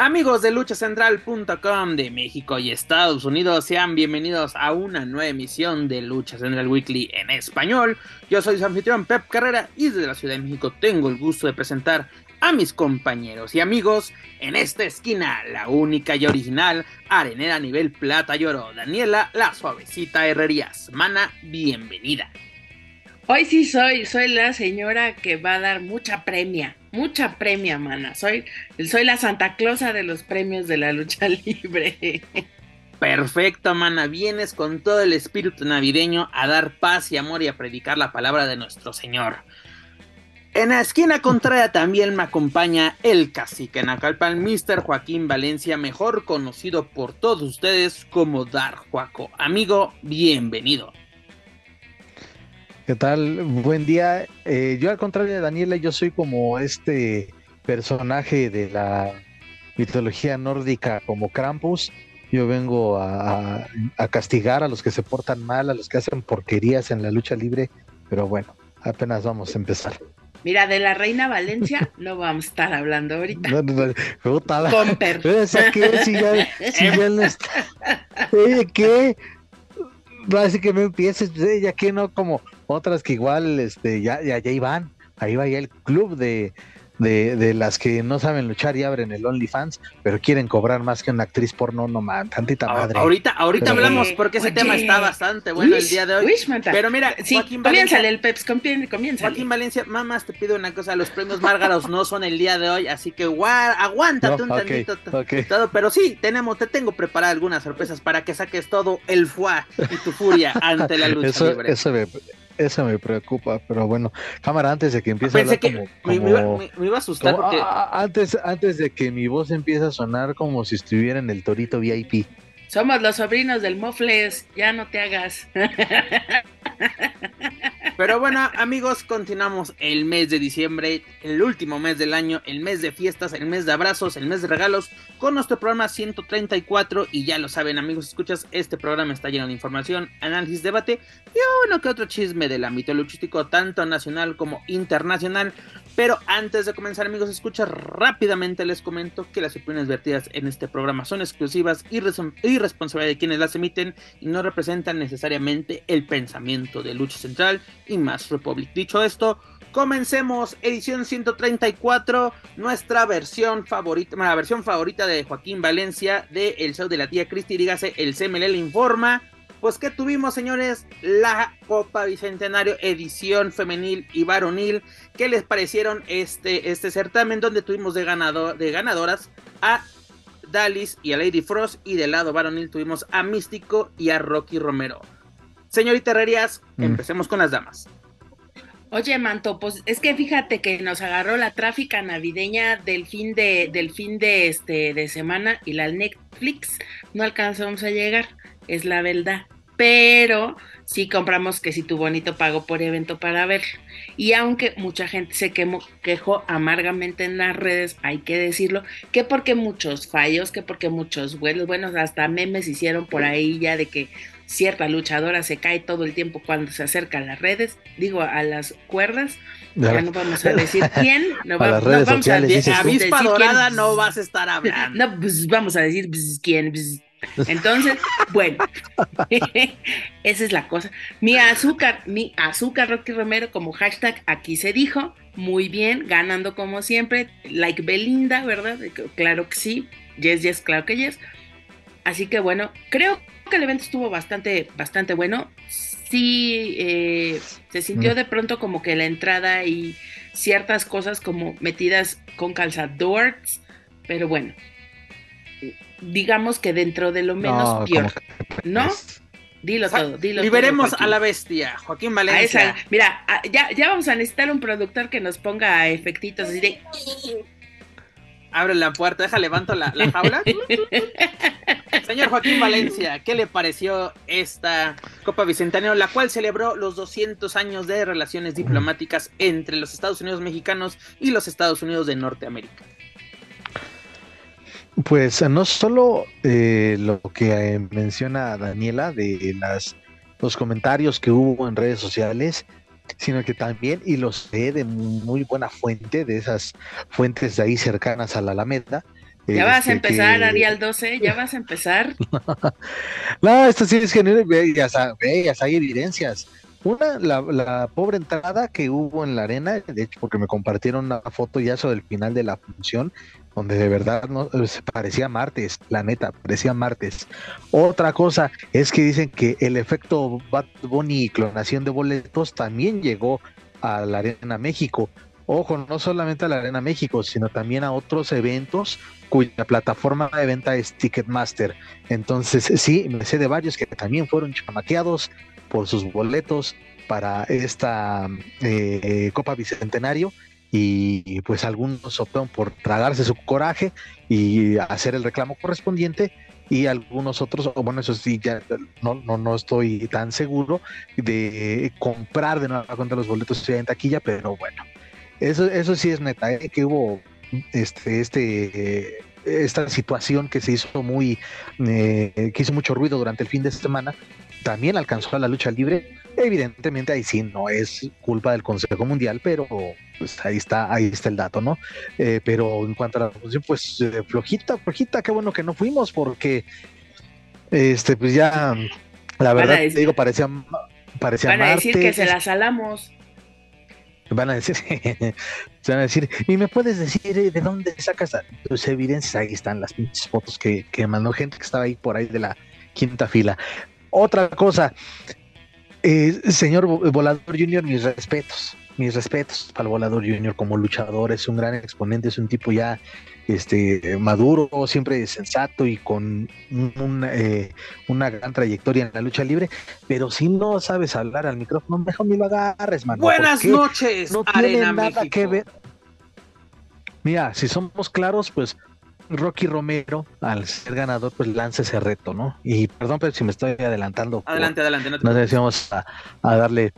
Amigos de luchacentral.com de México y Estados Unidos, sean bienvenidos a una nueva emisión de Lucha Central Weekly en español. Yo soy su anfitrión Pep Carrera y desde la Ciudad de México tengo el gusto de presentar a mis compañeros y amigos en esta esquina, la única y original arenera nivel plata y oro, Daniela La Suavecita Herrerías. Mana, bienvenida. Hoy sí soy, soy la señora que va a dar mucha premia, mucha premia, mana. Soy, soy la Santa Clausa de los premios de la lucha libre. Perfecto, mana. Vienes con todo el espíritu navideño a dar paz y amor y a predicar la palabra de nuestro Señor. En la esquina contraria también me acompaña el cacique Nacalpan, Mr. Joaquín Valencia, mejor conocido por todos ustedes como Dar Juaco. Amigo, bienvenido. ¿Qué tal? Buen día. Eh, yo al contrario de Daniela, yo soy como este personaje de la mitología nórdica como Krampus. Yo vengo a, a, castigar a los que se portan mal, a los que hacen porquerías en la lucha libre, pero bueno, apenas vamos a empezar. Mira, de la Reina Valencia no vamos a estar hablando ahorita. No, no, no, Comper. ¿qué? Si ya, si ya no está. ¿qué? Así que no empieces, ya que no como otras que igual este ya, ya, ya iban, ahí va ya el club de, de, de, las que no saben luchar y abren el OnlyFans, pero quieren cobrar más que una actriz porno, no man, tantita madre. Ahorita, ahorita Pero- hablamos porque ese Oye. tema está bastante bueno el día de hoy. Pero mira, sí, Joaquín Valencia, comiénzale el Peps, comiénzale. Joaquín Valencia, mamás, te pido una cosa, los premios Márgaros no son el día de hoy, así que gua- aguántate No, un ok, tantito. todo, pero sí, tenemos, te tengo preparadas algunas sorpresas para que saques todo el fuá y tu furia ante la lucha Eso, libre. eso, me, eso me preocupa, pero bueno, cámara, antes de que empiece Pensé a que hablar me, como, me iba, como- me- me iba a asustar como- porque a- a- antes, antes de que mi voz empiece a sonar como si estuviera en el Torito VIP. Somos los sobrinos del Mofles, ya no te hagas. Pero bueno, amigos, continuamos el mes de diciembre, el último mes del año, el mes de fiestas, el mes de abrazos, el mes de regalos, con nuestro programa 134. Y ya lo saben, amigos, escuchas, este programa está lleno de información, análisis, debate y uno que otro chisme del ámbito luchístico, tanto nacional como internacional. Pero antes de comenzar, amigos, escucha rápidamente les comento que las opiniones vertidas en este programa son exclusivas y, res- y responsabilidad de quienes las emiten y no representan necesariamente el pensamiento de Lucha Central y Más Republic. Dicho esto, comencemos edición 134, nuestra versión favorita, la versión favorita de Joaquín Valencia de El Show de la Tía Cristi, dígase el CML informa. Pues que tuvimos, señores, la Copa Bicentenario edición femenil y varonil. ¿Qué les parecieron este, este certamen donde tuvimos de, ganado, de ganadoras a Dalis y a Lady Frost y del lado varonil tuvimos a Místico y a Rocky Romero? Señorita Herrerías, Mm. empecemos con las damas. Oye, Manto, pues es que fíjate que nos agarró la tráfica navideña del fin de, del fin de este de semana y la Netflix no alcanzamos a llegar, es la verdad. Pero sí compramos que si tu bonito pago por evento para ver. Y aunque mucha gente se quemó, quejó amargamente en las redes, hay que decirlo, que porque muchos fallos, que porque muchos vuelos, bueno, hasta memes hicieron por ahí ya de que cierta luchadora se cae todo el tiempo cuando se acerca a las redes, digo a las cuerdas, ya no vamos a decir quién, no, A va- las no redes vamos sociales, a dices tú. decir Avispa quién, dorada no vas a estar hablando. no, pues vamos a decir pues, quién. pues. Entonces, bueno, esa es la cosa. Mi azúcar, mi azúcar Rocky Romero como hashtag aquí se dijo, muy bien, ganando como siempre, like Belinda, ¿verdad? Claro que sí, yes, yes, claro que yes. Así que bueno, creo que el evento estuvo bastante, bastante bueno. Sí, eh, se sintió Mm. de pronto como que la entrada y ciertas cosas como metidas con calzadores, pero bueno, digamos que dentro de lo menos No, peor, ¿no? Dilo todo, dilo Liberemos todo, a la bestia, Joaquín A Valencia. esa- mira, a- ya, ya vamos a necesitar un productor que nos ponga efectitos así de Abre la puerta, deja, levanto la, la jaula. Señor Joaquín Valencia, ¿qué le pareció esta Copa Bicentenario, la cual celebró los 200 años de relaciones diplomáticas entre los Estados Unidos mexicanos y los Estados Unidos de Norteamérica? Pues no solo eh, lo que eh, menciona Daniela de las los comentarios que hubo en redes sociales, sino que también, y los sé de muy buena fuente, de esas fuentes de ahí cercanas a la Alameda. Ya vas a este, empezar, Arial 12, ya vas a empezar. no, esto sí es que ya, ya hay evidencias. Una, la, la, pobre entrada que hubo en la arena, de hecho, porque me compartieron una foto ya sobre el final de la función, donde de verdad no parecía martes, la neta, parecía martes. Otra cosa es que dicen que el efecto Bad Bunny y clonación de boletos también llegó a la Arena México. Ojo, no solamente a la Arena México, sino también a otros eventos cuya plataforma de venta es Ticketmaster. Entonces, sí, me sé de varios que también fueron chamaqueados por sus boletos para esta eh, Copa Bicentenario y pues algunos optaron por tragarse su coraje y hacer el reclamo correspondiente y algunos otros, bueno, eso sí, ya no, no, no estoy tan seguro de comprar de nuevo cuenta los boletos en taquilla, pero bueno, eso, eso sí es neta, ¿eh? que hubo este, este, esta situación que se hizo muy, eh, que hizo mucho ruido durante el fin de semana, también alcanzó a la lucha libre Evidentemente ahí sí no es culpa del Consejo Mundial, pero pues ahí está, ahí está el dato, ¿no? Eh, pero en cuanto a la función, pues eh, flojita, flojita, qué bueno que no fuimos, porque este, pues ya, la verdad, te digo, parecía, parecía Van a decir que se la salamos. Van a decir, se van a decir, y me puedes decir eh, de dónde sacas tus evidencias, ahí están las pinches fotos que, que mandó gente que estaba ahí por ahí de la quinta fila. Otra cosa, eh, señor Volador Junior, mis respetos, mis respetos para el Volador Junior como luchador, es un gran exponente, es un tipo ya este, maduro, siempre sensato y con eh, una gran trayectoria en la lucha libre, pero si no sabes hablar al micrófono, mejor ni lo agarres, mano. Buenas noches, no tiene nada que ver. Mira, si somos claros, pues Rocky Romero, al ser ganador, pues lanza ese reto, ¿no? Y perdón, pero si me estoy adelantando. Adelante, adelante. No, sé si vamos a, darle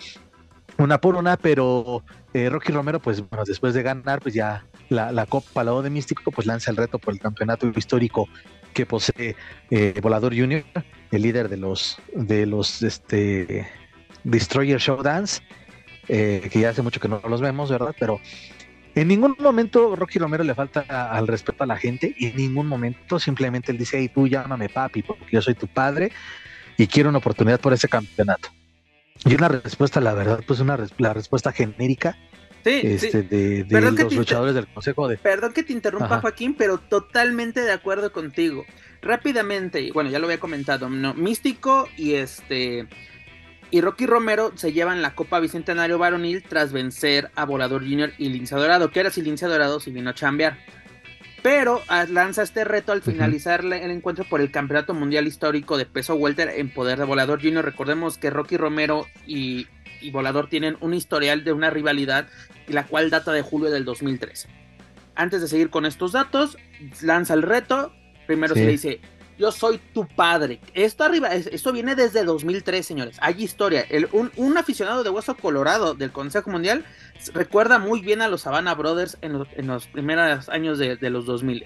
una por una, pero eh, Rocky Romero, pues bueno, después de ganar, pues ya la, la Copa Lado de Místico, pues lanza el reto por el campeonato histórico que posee eh, Volador Junior, el líder de los de los este Destroyer Showdance, eh, que ya hace mucho que no los vemos, ¿verdad? Pero en ningún momento Rocky Romero le falta al respeto a la gente y en ningún momento simplemente él dice, hey, tú llámame papi porque yo soy tu padre y quiero una oportunidad por ese campeonato. Y una respuesta, la verdad, pues una la respuesta genérica sí, este, de, los luchadores del Consejo de... Perdón que te interrumpa, Joaquín, pero totalmente de acuerdo contigo. Rápidamente, bueno, ya lo había comentado, ¿no? Místico y este y Rocky Romero se llevan la Copa Bicentenario Varonil tras vencer a Volador Junior y Lince Dorado, que era si Lince Dorado si vino a chambear. Pero ah, lanza este reto al finalizar el encuentro por el Campeonato Mundial Histórico de Peso Welter en poder de Volador Junior. Recordemos que Rocky Romero y, Volador tienen un historial de una rivalidad, la cual data de julio del 2003. Antes de seguir con estos datos, lanza el reto. Primero se le dice, yo soy tu padre. Esto arriba, esto viene desde 2003, señores. Hay historia. un, aficionado de Hueso Colorado del Consejo Mundial recuerda muy bien a los Savannah Brothers en, los, primeros años de, los 2000.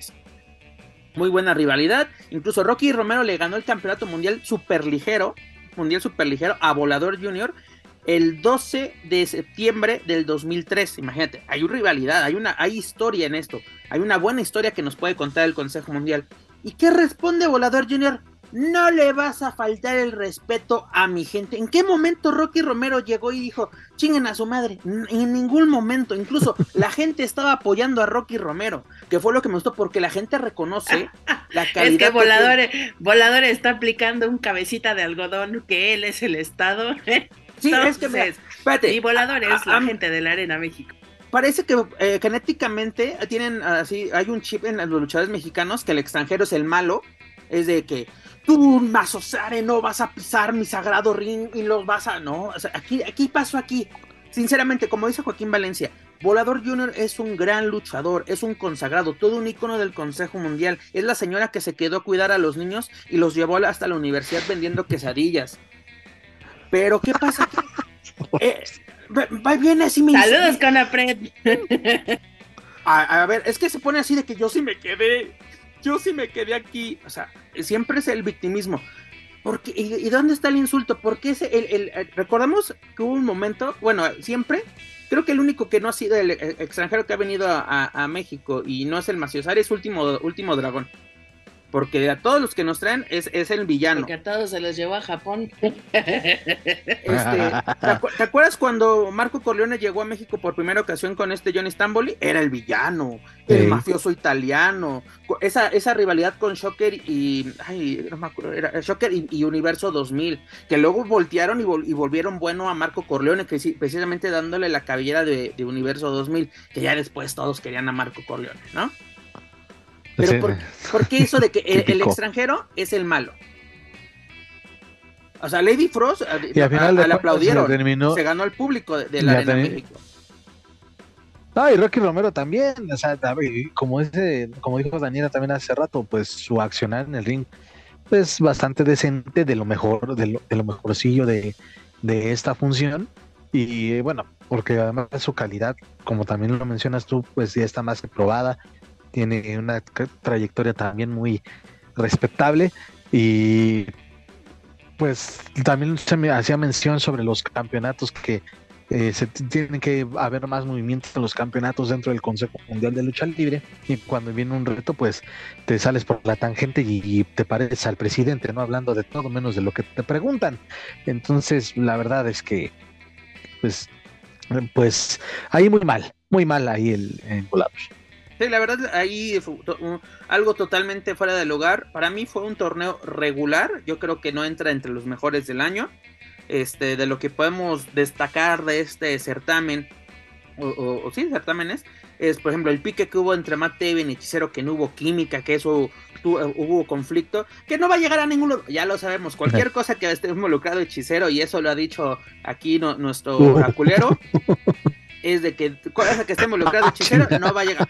Muy buena rivalidad. Incluso Rocky Romero le ganó el campeonato mundial superligero, mundial superligero a Volador Junior el 12 de septiembre del 2003. Imagínate, hay una rivalidad, hay una hay historia en esto. Hay una buena historia que nos puede contar el Consejo Mundial. ¿Y qué responde Volador Junior? No le vas a faltar el respeto a mi gente. ¿En qué momento Rocky Romero llegó y dijo, chinguen a su madre? En ningún momento. Incluso la gente estaba apoyando a Rocky Romero, que fue lo que me gustó porque la gente reconoce la calidad. Es que Volador, Volador está aplicando un cabecita de algodón que él es el Estado. Sí, es que espérate, y Volador es la gente de la Arena México parece que eh, genéticamente tienen así, hay un chip en los luchadores mexicanos que el extranjero es el malo, es de que tú, Mazosare, no vas a pisar mi sagrado ring y los vas a, no, aquí, aquí pasó aquí. Sinceramente, como dice Joaquín Valencia, Volador Junior es un gran luchador, es un consagrado, todo un icono del Consejo Mundial. Es la señora que se quedó a cuidar a los niños y los llevó hasta la universidad vendiendo quesadillas. Pero, ¿qué pasa? Eh, va bien así me Saludos, con A, a ver, es que se pone así de que yo sí me quedé, yo sí me quedé aquí. O sea, siempre es el victimismo. Porque, y, dónde está el insulto? Porque ese, el, el, recordamos que hubo un momento, bueno, siempre, creo que el único que no ha sido el, extranjero que ha venido a, a, México y no es el Maciosar es último, último dragón. Porque a todos los que nos traen es, es el villano. Porque a todos se los llevó a Japón. Este, ¿te, acuerdas cuando Marco Corleone llegó a México por primera ocasión con este Johnny Stamboli? Era el villano, el mafioso italiano. Esa, esa rivalidad con Shocker y. Ay, no me acuerdo, era Shocker y, Universo 2000. Que luego voltearon y, volvieron bueno a Marco Corleone, que precisamente dándole la cabellera de, de Universo 2000. Que ya después todos querían a Marco Corleone, ¿no? Pero por, qué eso de que el, extranjero es el malo? O sea, Lady Frost y al final le aplaudieron. Se, ganó el público de, la Arena México. Ah, y Rocky Romero también, o sea, como ese, como dijo Daniela también hace rato, pues su accionar en el ring es bastante decente, de lo mejor, de lo, de lo mejorcillo de, de esta función. Y bueno, porque además su calidad, como también lo mencionas tú, pues ya está más que probada tiene una trayectoria también muy respetable y pues también se me hacía mención sobre los campeonatos que eh, se tienen que haber más movimientos en los campeonatos dentro del Consejo Mundial de Lucha Libre y cuando viene un reto pues te sales por la tangente y, te pareces al presidente, no hablando de todo menos de lo que te preguntan. Entonces la verdad es que pues pues ahí muy mal, muy mal ahí el, el Volados. Sí, la verdad, ahí algo totalmente fuera de lugar. Para mí fue un torneo regular. Yo creo que no entra entre los mejores del año. Este, de lo que podemos destacar de este certamen, o, o, sí, certámenes, es por ejemplo el pique que hubo entre Matt Taven y Hechicero, que no hubo química, que eso hubo conflicto, que no va a llegar a ninguno, ya lo sabemos, cualquier cosa que esté involucrado Hechicero, y eso lo ha dicho aquí nuestro oraculero, es de que cosa que esté involucrado hechicero no va a llegar.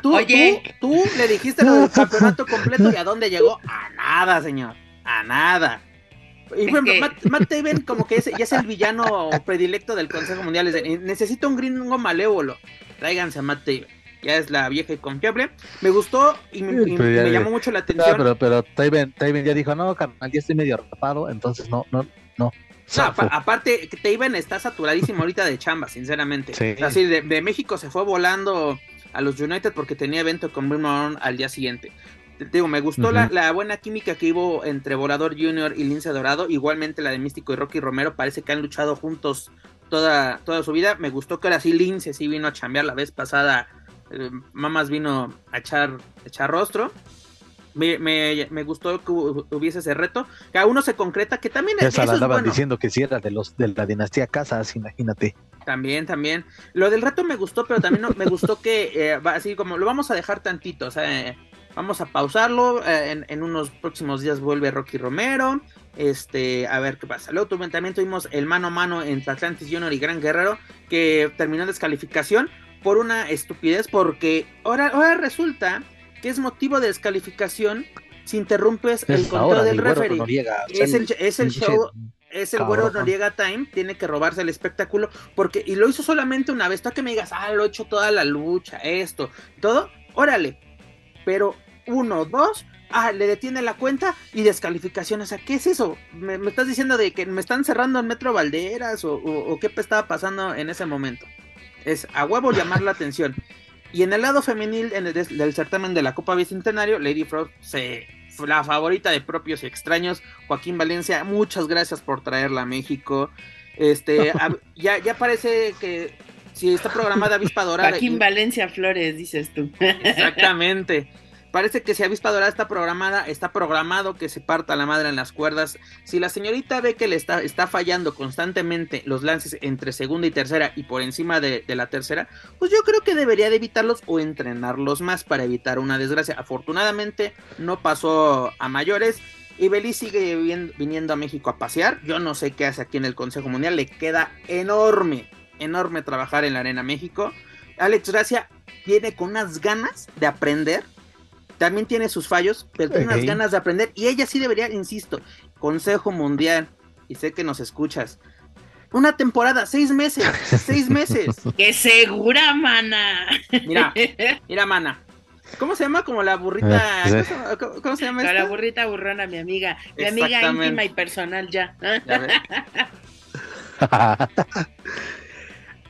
tú, Oye. Tú, le dijiste lo del campeonato completo y a dónde llegó? A nada, señor. A nada. Y bueno, Matt, Taven como que ya es el villano predilecto del Consejo Mundial. necesito un gringo malévolo. Tráiganse a Matt Taven. Ya es la vieja y confiable. Me gustó y me, llamó mucho la atención. pero, pero Taven, ya dijo, no, carnal, ya estoy medio rapado, entonces no, no, no. No, aparte, Taven está saturadísimo ahorita de chamba, sinceramente. Así, de, México se fue volando a los United porque tenía evento con Brim al día siguiente. Te, digo, me gustó la, buena química que hubo entre Volador Junior y Lince Dorado. Igualmente la de Místico y Rocky Romero. Parece que han luchado juntos toda, toda su vida. Me gustó que ahora sí Lince sí vino a chambear la vez pasada. Eh, Mamás vino a echar, a echar rostro me, gustó que hubiese ese reto, que aún no se concreta, que también Esa eso andaban diciendo que era de los de la dinastía Casas, imagínate. También, también. Lo del reto me gustó, pero también me gustó que eh, así como lo vamos a dejar tantito, o sea, vamos a pausarlo, eh, en, unos próximos días vuelve Rocky Romero, este, a ver qué pasa. Luego también tuvimos el mano a mano entre Atlantis Junior y Gran Guerrero, que terminó en descalificación por una estupidez, porque ahora, ahora resulta que es motivo de descalificación si interrumpes el control del referee. es, el, es el show, es el güero Noriega Time, tiene que robarse el espectáculo, porque, y lo hizo solamente una vez, tú que me digas, ah, lo he hecho toda la lucha, esto, todo, órale, pero uno, dos, ah, le detiene la cuenta y descalificación, o sea, ¿qué es eso? ¿Me, estás diciendo de que me están cerrando el Metro Valderas o, o qué estaba pasando en ese momento? Es a huevo llamar la atención. Y en el lado femenil en el, del certamen de la Copa Bicentenario, Lady Frost se la favorita de propios y extraños, Joaquín Valencia, muchas gracias por traerla a México. Este, ya, ya parece que si está programada Avispa Dorada. Joaquín Valencia Flores, dices tú. Exactamente. Parece que si Avispa Dorada está programada, está programado que se parta la madre en las cuerdas. Si la señorita ve que le está, está fallando constantemente los lances entre segunda y tercera y por encima de, la tercera, pues yo creo que debería de evitarlos o entrenarlos más para evitar una desgracia. Afortunadamente no pasó a mayores. Y Beliz sigue viniendo a México a pasear. Yo no sé qué hace aquí en el Consejo Mundial. Le queda enorme enorme trabajar en la Arena México. Alex Gracia viene con unas ganas de aprender. También tiene sus fallos, pero tiene unas ganas de aprender. Y ella sí debería, insisto, Consejo Mundial, y sé que nos escuchas. Una temporada, seis meses, seis meses. ¡Qué segura, mana! Mira, mira, mana. ¿Cómo se llama? Como la burrita. Eh, ¿Cómo sí. se llama, ¿Cómo- se llama Con la esta? burrita burrona, mi amiga. Mi amiga íntima y personal ya. Ya ves.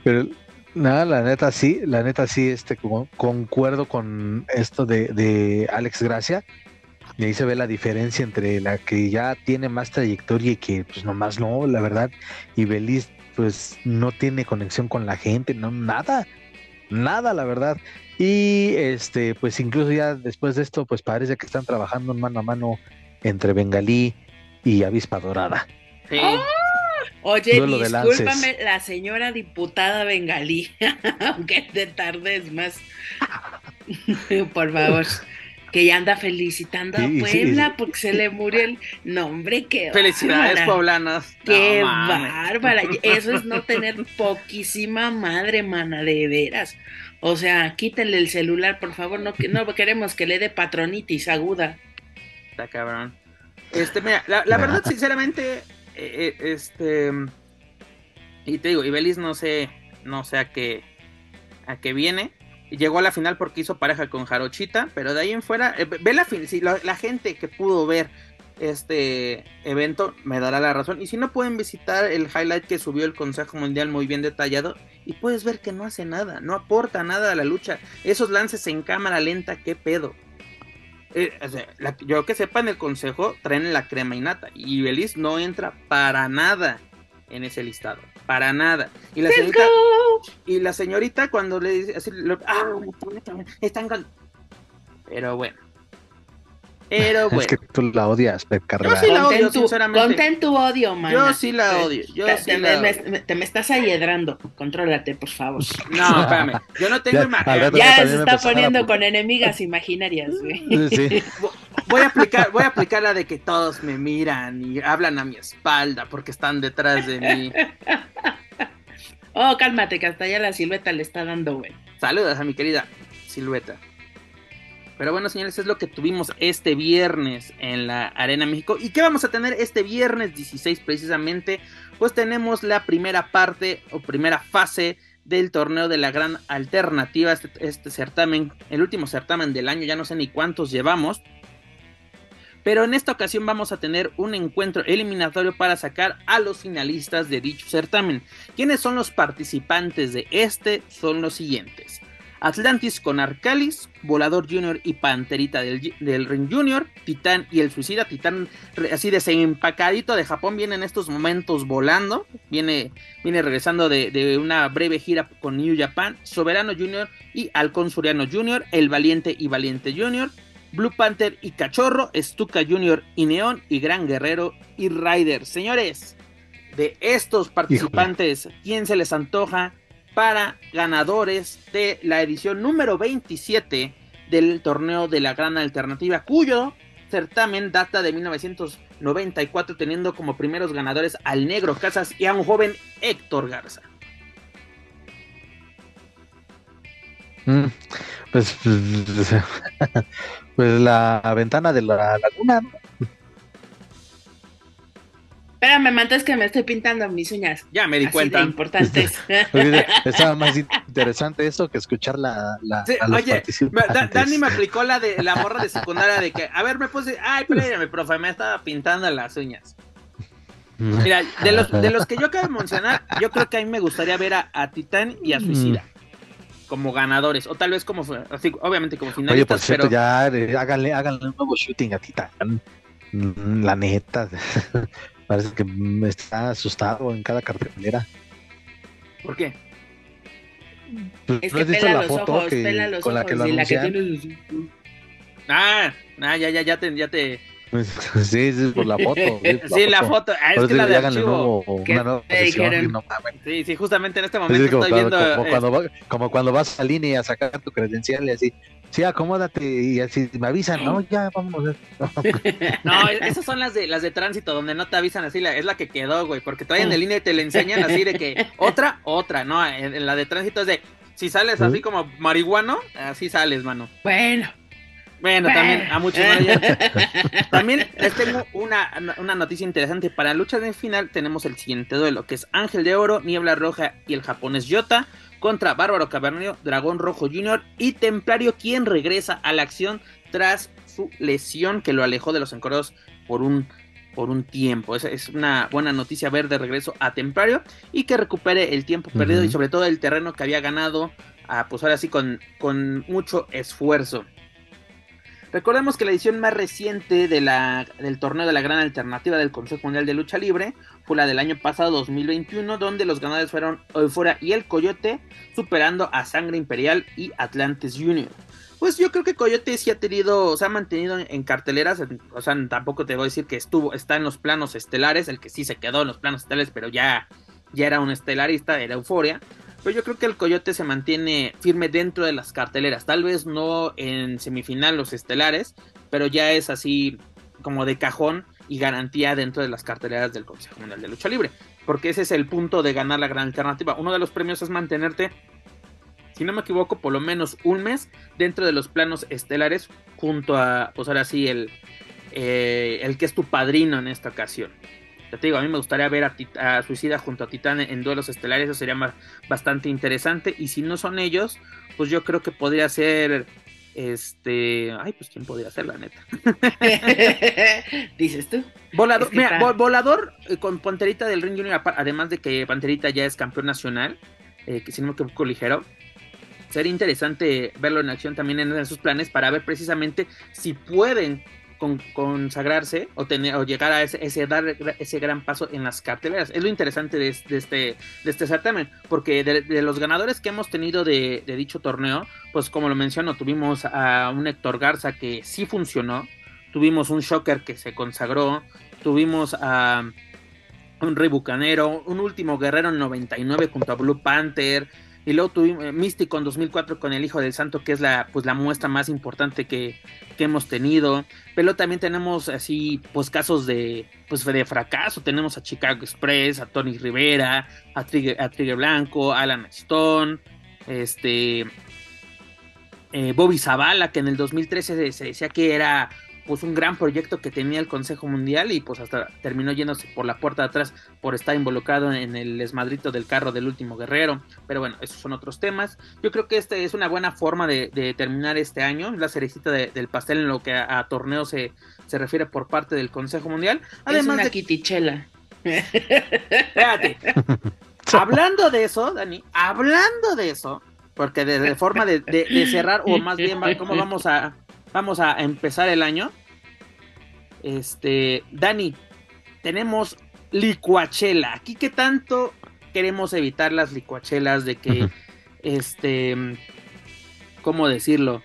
Pero nada, la neta sí, la neta sí, este, como, concuerdo con esto de, de Alex Gracia. Y ahí se ve la diferencia entre la que ya tiene más trayectoria y que pues nomás no, la verdad. Y Belis pues no tiene conexión con la gente, no, nada, nada, la verdad. Y este, pues incluso ya después de esto, pues parece que están trabajando en mano a mano entre Bengalí y Avispa Dorada. Sí. Oye, Duelo discúlpame, la señora diputada bengalí, aunque te tardes más. Por favor. Que ya anda felicitando a Sí, Puebla sí. porque se le murió el nombre. Qué Felicidades, bárbara. poblanas. Qué No bárbara. Eso es no tener poquísima madre, mana, de veras. O sea, quítenle el celular, por favor. No, que- no queremos que le dé patronitis aguda. Está cabrón. Este, mira, la, la verdad, sinceramente, eh, eh, este. Y te digo, Ibelis no sé, no sé a qué, a qué viene. Llegó a la final porque hizo pareja con Jarochita, pero de ahí en fuera, eh, ve la, si la gente que pudo ver este evento me dará la razón. Y si no pueden visitar el highlight que subió el Consejo Mundial muy bien detallado, y puedes ver que no hace nada, no aporta nada a la lucha. Esos lances en cámara lenta, qué pedo. Eh, o sea, la- yo que sepa en el consejo traen la crema y nata y Belis no entra para nada en ese listado, para nada. Y la señorita, y la señorita cuando le dice así, lo- ah, están con... Pero bueno. Pero bueno. Es que tú la odias, Pep Carrera. sí la odio, tu- sinceramente. contén tu odio, mana. Yo sí la odio, yo te, sí te la me, odio. me- te me estás ayedrando. Contrólate, por favor. No, espérame. Yo no tengo Ya, ima- al rato eh, Ya se está a poniendo con enemigas imaginarias, güey. Sí. Voy a aplicar, voy a aplicar la de que todos me miran y hablan a mi espalda porque están detrás de mí. Oh, cálmate, que hasta ya la silueta le está dando, güey. Saludos a mi querida silueta. Pero bueno, señores, es lo que tuvimos este viernes en la Arena México. ¿Y qué vamos a tener este viernes 16 precisamente? Pues tenemos la primera parte o primera fase del torneo de la gran alternativa, este, este certamen, el último certamen del año, ya no sé ni cuántos llevamos. Pero en esta ocasión vamos a tener un encuentro eliminatorio para sacar a los finalistas de dicho certamen. ¿Quiénes son los participantes de este? Son los siguientes. Atlantis con Arcalis, Volador Junior y Panterita del, del Ring Junior, Titán y el Suicida, Titán así desempacadito de Japón, viene en estos momentos volando, viene, viene regresando de, de una breve gira con New Japan, Soberano Junior y Halcón Suriano Junior, El Valiente y Valiente Junior, Blue Panther y Cachorro, Stuka Junior y Neón y Gran Guerrero y Rider. Señores, de estos participantes, ¿quién se les antoja para ganadores de la edición número 27 del torneo de la Gran Alternativa, cuyo certamen data de 1994, teniendo como primeros ganadores al Negro Casas y a un joven Héctor Garza? Mm, Pues, pues, pues la ventana de la laguna. ¿no? Espérame, manto, es que me estoy pintando mis uñas. Ya me di Así cuenta. importantes. Oye, Estaba más interesante eso que escuchar la, la- Sí, a los oye, me- participantes. Da- Dani me aplicó la de la morra de secundaria de que, a ver, me puse, ay, espérame, profe, me estaba pintando las uñas. Mira, de los, de los que yo acabo de mencionar, yo creo que a mí me gustaría ver a, a Titán y a Suicida como ganadores, o tal vez como, así, obviamente como Oye, finalistas, por cierto, pero ya eh, háganle, háganle un nuevo shooting a Titán. Mm, La neta, parece que mm, está asustado en cada cartelera. ¿por qué? Pues, Es ¿no que has visto pela la los foto ojos, que- pela los con la que lo y la que anuncian? tiene- Ah, ah, ya, ya, ya te, ya te, Sí, sí, por la foto. Sí, la foto. Ah, es que la de archivo. una nueva posición, no Sí, sí, justamente en este momento estoy viendo. Como, cuando, como cuando vas a línea a sacar tu credencial y así. Sí, acomódate y así me avisan, no, ya vamos. no, esas son las de las de tránsito donde no te avisan así, la, es la que quedó, güey, porque todavía en línea te le enseñan así de que otra, otra, no, en, la de tránsito es de si sales así como marihuano, así sales, mano. Bueno. Bueno, también a muchos También les tengo una, una, noticia interesante. Para la lucha de final tenemos el siguiente duelo, que es Ángel de Oro, Niebla Roja y el japonés Yota contra Bárbaro Cavernio, Dragón Rojo Jr. y Templario, quien regresa a la acción tras su lesión que lo alejó de los encordados por un, por un tiempo. Es, es una buena noticia ver de regreso a Templario y que recupere el tiempo perdido y sobre todo el terreno que había ganado, a, pues ahora sí con, con mucho esfuerzo. Recordemos que la edición más reciente del torneo de la gran alternativa del Consejo Mundial de Lucha Libre fue la del año pasado 2021, donde los ganadores fueron Eufora y el Coyote, superando a Sangre Imperial y Atlantis Junior. Pues yo creo que Coyote sí ha tenido, se ha mantenido en, carteleras, o sea, tampoco te voy a decir que estuvo, está en los planos estelares, el que sí se quedó en los planos estelares, pero ya, ya era un estelarista, era Euforia. Pero yo creo que el Coyote se mantiene firme dentro de las carteleras. Tal vez no en semifinal los estelares, pero ya es así como de cajón y garantía dentro de las carteleras del Consejo Mundial de Lucha Libre. Porque ese es el punto de ganar la gran alternativa. Uno de los premios es mantenerte, si no me equivoco, por lo menos un mes dentro de los planos estelares junto a, pues ahora sí, el, eh, el que es tu padrino en esta ocasión. Ya te digo, a mí me gustaría ver a, Suicida junto a Titán en, duelos estelares, eso sería bastante interesante. Y si no son ellos, pues yo creo que podría ser este. Ay, pues quién podría ser, la neta. Dices tú. Volador, mira, volador eh, con Panterita del Ring Junior, además de que Panterita ya es campeón nacional, eh, que si no me equivoco, ligero. Sería interesante verlo en acción también en sus planes para ver precisamente si pueden con, consagrarse o, tener, o llegar a ese, ese, dar ese gran paso en las carteleras. Es lo interesante de, este, de este certamen, porque de, los ganadores que hemos tenido de, dicho torneo, pues como lo menciono, tuvimos a un Héctor Garza que sí funcionó, tuvimos un Shocker que se consagró, tuvimos a un Rey Bucanero, un último guerrero en 99 junto a Blue Panther, y luego tuvimos eh, Místico en 2004 con el Hijo del Santo, que es la, pues, la muestra más importante que, hemos tenido. Pero también tenemos así, pues casos de, pues, de fracaso. Tenemos a Chicago Express, a Tony Rivera, a Trigger, a Blanco, Alan Stone, este, eh, Bobby Zavala, que en el 2013 se decía que era pues un gran proyecto que tenía el Consejo Mundial y pues hasta terminó yéndose por la puerta de atrás por estar involucrado en el esmadrito del carro del último guerrero. Pero bueno, esos son otros temas. Yo creo que este es una buena forma de, terminar este año, la cerecita del pastel en lo que a, torneo se, se, refiere por parte del Consejo Mundial. Además es una quitichela. Espérate. hablando de eso, Dani, hablando de eso, porque de, forma de, cerrar, o más bien, ¿cómo vamos a, vamos a empezar el año. Este, Dani, tenemos licuachela. Aquí que tanto queremos evitar las licuachelas de que, este, ¿cómo decirlo?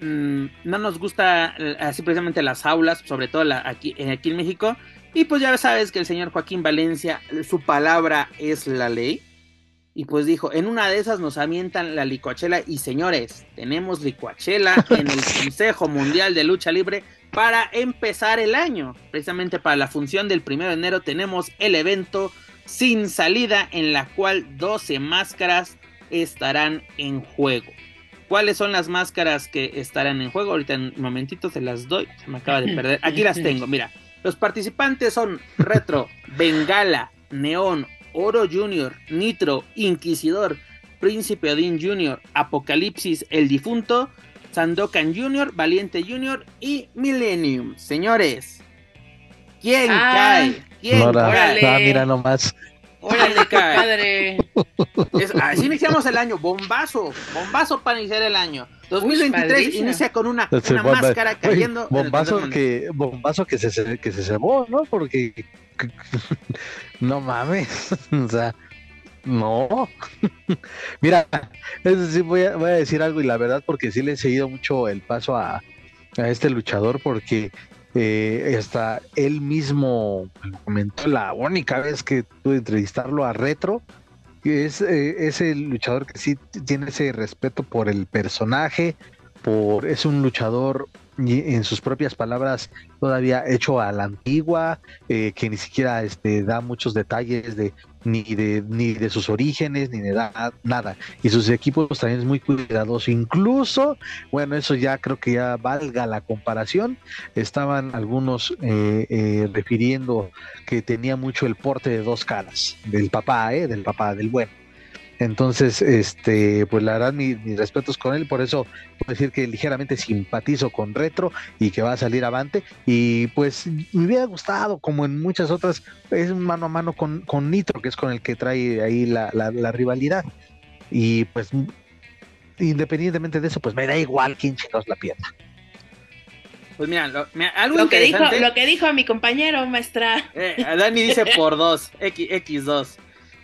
Mm, no nos gusta eh, así precisamente las aulas, sobre todo aquí, eh, aquí en México. Y pues ya sabes que el señor Joaquín Valencia, su palabra es la ley. Y pues dijo, en una de esas nos amientan la licuachela y señores, tenemos licuachela en el Consejo Mundial de Lucha Libre para empezar el año. Precisamente para la función del primero de enero tenemos el evento sin salida en la cual 12 máscaras estarán en juego. ¿Cuáles son las máscaras que estarán en juego? Ahorita en un momentito se las doy. Se me acaba de perder. Aquí las tengo, mira. Los participantes son Retro, Bengala, Neón, Oro Jr., Nitro, Inquisidor, Príncipe Odín Jr., Apocalipsis el Difunto, Sandokan Jr., Valiente Jr. y Millennium. Señores, ¿quién ah. cae? ¿Quién cae? Ah, mira nomás. Órale, cae. así iniciamos el año, bombazo, bombazo para iniciar el año. 2023 inicia con una, máscara cayendo. bombazo que, bombazo que se, que se cebó, ¿no? Porque no mames, o sea, no. Mira, es decir, voy a, decir algo y la verdad porque sí le he seguido mucho el paso a, a este luchador porque Eh, hasta él mismo comentó la única vez que pude entrevistarlo a Retro, es, eh, el luchador que sí tiene ese respeto por el personaje, por es un luchador en sus propias palabras todavía hecho a la antigua, eh, que ni siquiera este, da muchos detalles de ni de ni de sus orígenes ni de nada y sus equipos también es muy cuidadoso incluso bueno eso ya creo que ya valga la comparación estaban algunos eh, eh, refiriendo que tenía mucho el porte de dos caras del papá eh, del papá del bueno entonces, este, pues la verdad, mis, respetos con él, por eso puedo decir que ligeramente simpatizo con Retro y que va a salir avante. Y pues me hubiera gustado, como en muchas otras, es un mano a mano con, con Nitro, que es con el que trae ahí la, la, rivalidad. Y pues, independientemente de eso, pues me da igual quién chicos la pierda. Pues mira, algo que dijo, lo que dijo mi compañero, maestra. Eh, Dani dice por dos, X, X2.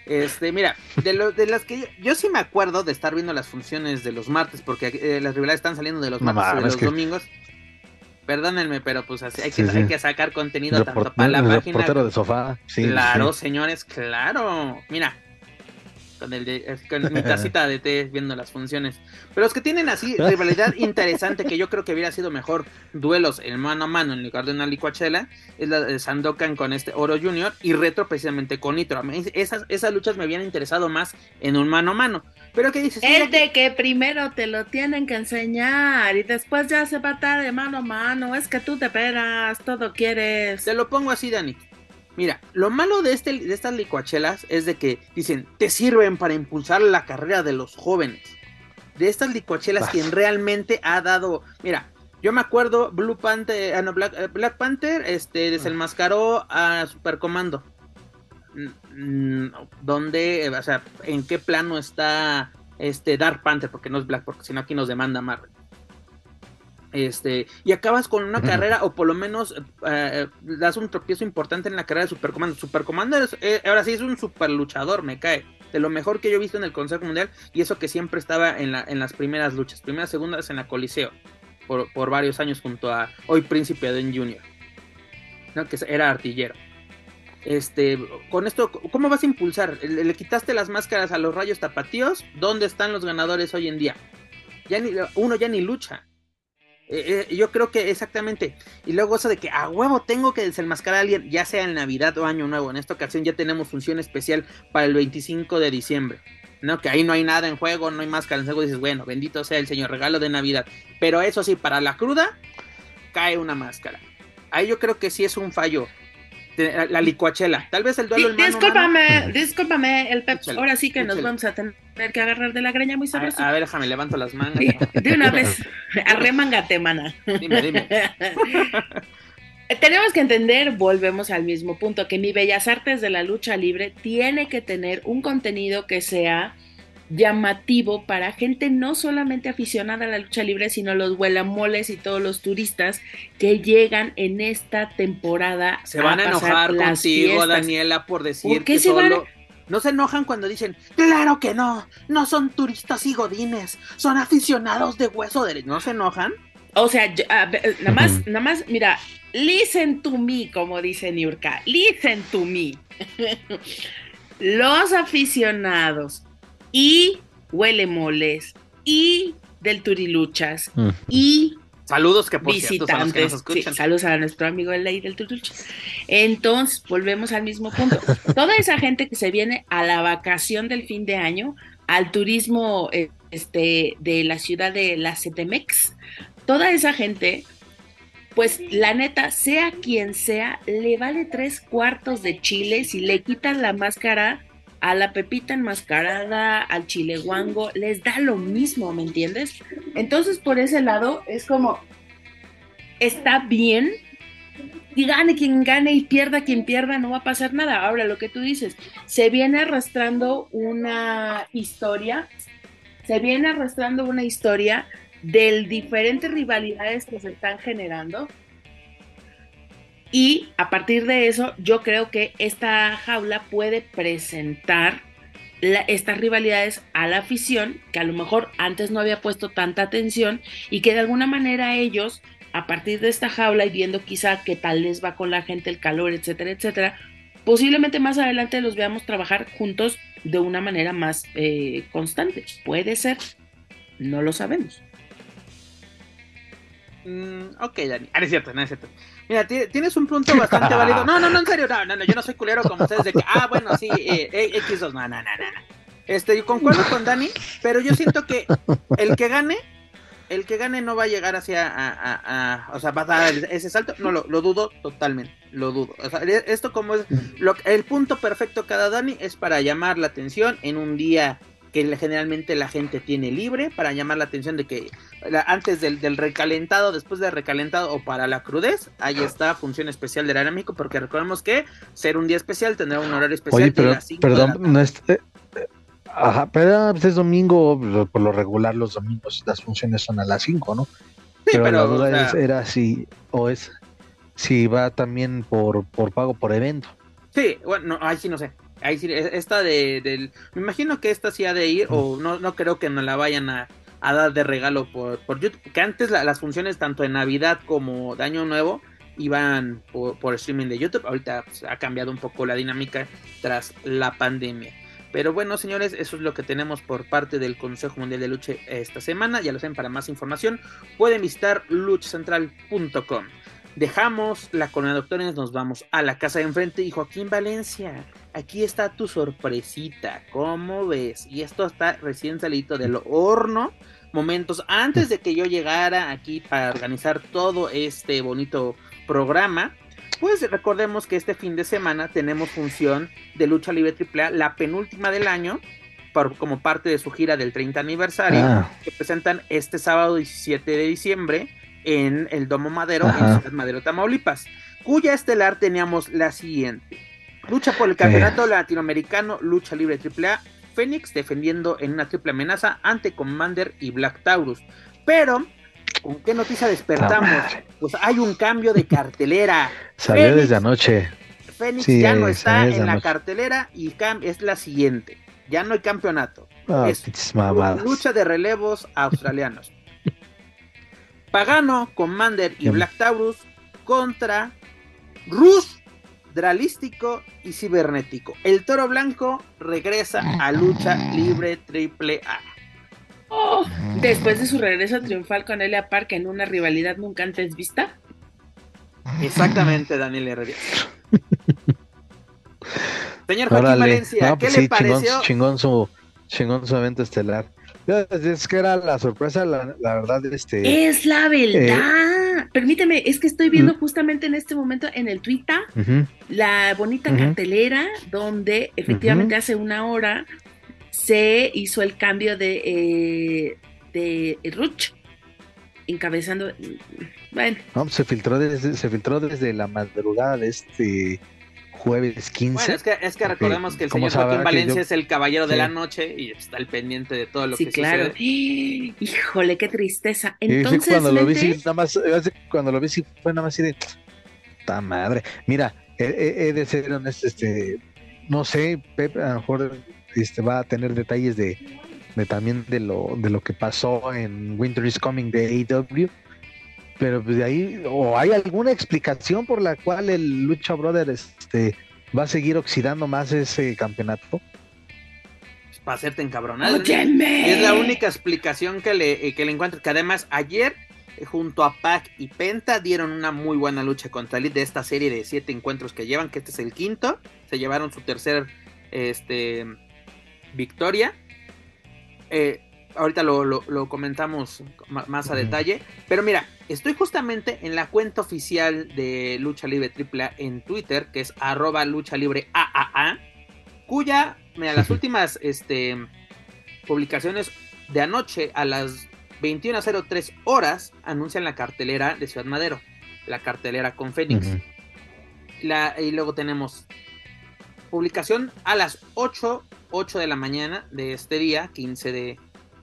Este, mira, de, lo, de las que yo, sí me acuerdo de estar viendo las funciones de los martes, porque eh, las rivalidades están saliendo de los martes y de los domingos. Perdónenme, pero pues así hay que, hay que sacar contenido tanto para la página. de sofá. claro, señores, claro. Mira, con, el de, con mi tacita de té viendo las funciones. Pero los que tienen así rivalidad interesante, que yo creo que hubiera sido mejor duelos en mano a mano en lugar de una licuachela, es la de Sandokan con este Oro Junior y Retro precisamente con Nitro. Esas, esas luchas me habían interesado más en un mano a mano. Pero ¿qué dices? Es de que primero te lo tienen que enseñar y después ya se va a estar de mano a mano. Es que tú te esperas, todo quieres. Te lo pongo así, Dani. Mira, lo malo de, este, de estas licuachelas es de que dicen, te sirven para impulsar la carrera de los jóvenes. De estas licuachelas, quien realmente ha dado, mira, yo me acuerdo, Blue Panther, ah, no, eh, Black, Panther, este, desenmascaró a Supercomando. Mm, mm, ¿Dónde, o sea, en qué plano está este Dark Panther? Porque no es Black, porque si no aquí nos demanda Marvel. Este, y acabas con una carrera, o por lo menos eh, eh, das un tropiezo importante en la carrera de Supercomando. Supercomando eh, ahora sí es un super luchador, me cae. De lo mejor que yo he visto en el Consejo Mundial, y eso que siempre estaba en, la, en las primeras luchas, primeras, segundas en la Coliseo, por, varios años junto a hoy Príncipe Aden Jr., ¿no? que era artillero. Este, con esto, ¿cómo vas a impulsar? Le, le quitaste las máscaras a los rayos tapatíos, ¿dónde están los ganadores hoy en día? Ya ni, uno ya ni lucha eh, eh, yo creo que exactamente. Y luego eso de que a huevo tengo que desenmascarar a alguien, ya sea en Navidad o Año Nuevo. En esta ocasión ya tenemos función especial para el 25 de diciembre. ¿no? Que ahí no hay nada en juego, no hay máscara en juego. Dices, bueno, bendito sea el Señor, regalo de Navidad. Pero eso sí, para la cruda, cae una máscara. Ahí yo creo que sí es un fallo la, licuachela. Tal vez el duelo el Discúlpame, discúlpame, el Pep. Ahora sí que nos vamos a tener que agarrar de la greña muy sabroso. A, ver, déjame, levanto las mangas. De una vez, arremangate, mana. Dime, dime. Tenemos que entender, volvemos al mismo punto, que mi Bellas Artes de la lucha libre tiene que tener un contenido que sea llamativo para gente no solamente aficionada a la lucha libre, sino los huelamoles y todos los turistas que llegan en esta temporada. Se van a, enojar contigo, Daniela, por decir que solo... No se enojan cuando dicen, claro que no, no son turistas y godines, son aficionados de hueso derecho. ¿No se enojan? O sea, nada más, nada más, mira, listen to me, como dice Niurka, listen to me. Los aficionados y Huele Moles y del Turiluchas y Saludos que por visitantes. saludos a nuestro amigo el Ley del Turiluchas. Entonces, volvemos al mismo punto. Toda esa gente que se viene a la vacación del fin de año, al turismo este, de la ciudad de la Cetemex, toda esa gente, pues la neta, sea quien sea, le vale tres cuartos de chile si le quitan la máscara a la pepita enmascarada, al chile guango, les da lo mismo, ¿me entiendes? Entonces, por ese lado, es como, está bien, y gane quien gane y pierda quien pierda, no va a pasar nada. Ahora, lo que tú dices, se viene arrastrando una historia, se viene arrastrando una historia de diferentes rivalidades que se están generando y a partir de eso, yo creo que esta jaula puede presentar estas rivalidades a la afición, que a lo mejor antes no había puesto tanta atención y que de alguna manera ellos a partir de esta jaula y viendo quizá qué tal les va con la gente, el calor, etcétera, etcétera, posiblemente más adelante los veamos trabajar juntos de una manera más eh, constante. Puede ser, no lo sabemos. Mm, ok, Dani. Ah, es cierto, no es cierto. Mira, tienes un punto bastante válido. No, no, no, en serio, no, no, no, yo no soy culero como ustedes de que, ah, bueno, sí, eh, eh X2, no, no, no, no. Este, yo concuerdo con Dani, pero yo siento que el que gane, el que gane no va a llegar hacia, a, o sea, va a dar ese salto. No, lo, lo dudo totalmente, lo dudo. O sea, e, esto como es, lo, el punto perfecto cada Dani es para llamar la atención en un día que generalmente la gente tiene libre para llamar la atención de que antes del, recalentado, después del recalentado o para la crudez, ahí está función especial del arámico, porque recordemos que ser un día especial tendrá un horario especial. Oye, pero, perdón, no es, eh, ajá, pero pues, es domingo, por lo regular los domingos las funciones son a las 5, ¿no? pero, la duda era si, o es, si va también por, por pago por evento. Sí, bueno, ahí sí no sé. Ahí sí, e, esta de, del, me imagino que esta sí ha de ir, o no, no creo que nos la vayan a, dar de regalo por, por YouTube, que antes las funciones tanto de Navidad como de Año Nuevo iban por, por streaming de YouTube, ahorita pues, ha cambiado un poco la dinámica tras la pandemia. Pero bueno, señores, eso es lo que tenemos por parte del Consejo Mundial de Lucha esta semana. Ya lo saben, para más información pueden visitar luchcentral.com. Dejamos la corona de doctores, nos vamos a la casa de enfrente y Joaquín Valencia aquí está tu sorpresita, ¿cómo ves? Y esto está recién salido del horno, momentos antes de que yo llegara aquí para organizar todo este bonito programa. Pues recordemos que este fin de semana tenemos función de lucha libre AAA, la penúltima del año, como parte de su gira del 30 aniversario, ah. que presentan este sábado 17 de diciembre en el Domo Madero, en Ciudad Madero, Tamaulipas, cuya estelar teníamos la siguiente. Lucha por el campeonato latinoamericano, lucha libre AAA. Fénix defendiendo en una triple amenaza ante Commander y Black Taurus. Pero, ¿con qué noticia despertamos? Pues hay un cambio de cartelera. Salió desde anoche. Fénix ya no está en la cartelera y es la siguiente. Ya no hay campeonato. Ah, es lucha de relevos australianos. Pagano, Commander y Black Taurus contra Rus dralístico y cibernético. El toro blanco regresa a lucha libre triple A. Oh, después de su regreso triunfal con Elia Park en una rivalidad nunca antes vista. Exactamente, Daniel Herrera. Señor Joaquín Valencia, ¿qué pues le pareció? Chingón, su, chingón su evento estelar. Es que era la sorpresa, la, verdad, este. Es la verdad. Eh, Permíteme, es que estoy viendo justamente en este momento en el Twitter la bonita cartelera donde efectivamente hace una hora se hizo el cambio de, eh, de Ruch encabezando. Bueno. No, se filtró desde, se filtró desde la madrugada de este jueves 15. Bueno, es que, es que recordemos que el señor Joaquín Valencia es el caballero de la noche y está al pendiente de todo lo sí, que claro. sucede. Híjole, qué tristeza. Entonces, cuando lo vi, nada más, cuando lo vi, sí fue nada más así de, ¡ta madre! Mira, he, de ser honesto, este, no sé, Pep a lo mejor este, va a tener detalles de, de también de lo, de lo que pasó en Winter is Coming de AEW pero pues de ahí, o hay alguna explicación por la cual el Lucha Brother este, va a seguir oxidando más ese campeonato. Pues, para hacerte encabronar. Es la única explicación que le, eh, que le encuentro. Que además, ayer, eh, junto a Pac y Penta, dieron una muy buena lucha contra Elite de esta serie de siete encuentros que llevan, que este es el quinto. Se llevaron su tercer este, victoria. Eh, ahorita lo, comentamos más a detalle. Pero mira, estoy justamente en la cuenta oficial de Lucha Libre AAA en Twitter, que es arroba lucha libre AAA, cuya, mira, las últimas este, publicaciones de anoche a las 21.03 horas anuncian la cartelera de Ciudad Madero, la cartelera con Fénix. la, y luego tenemos publicación a las 8, 8 de la mañana de este día, 15 de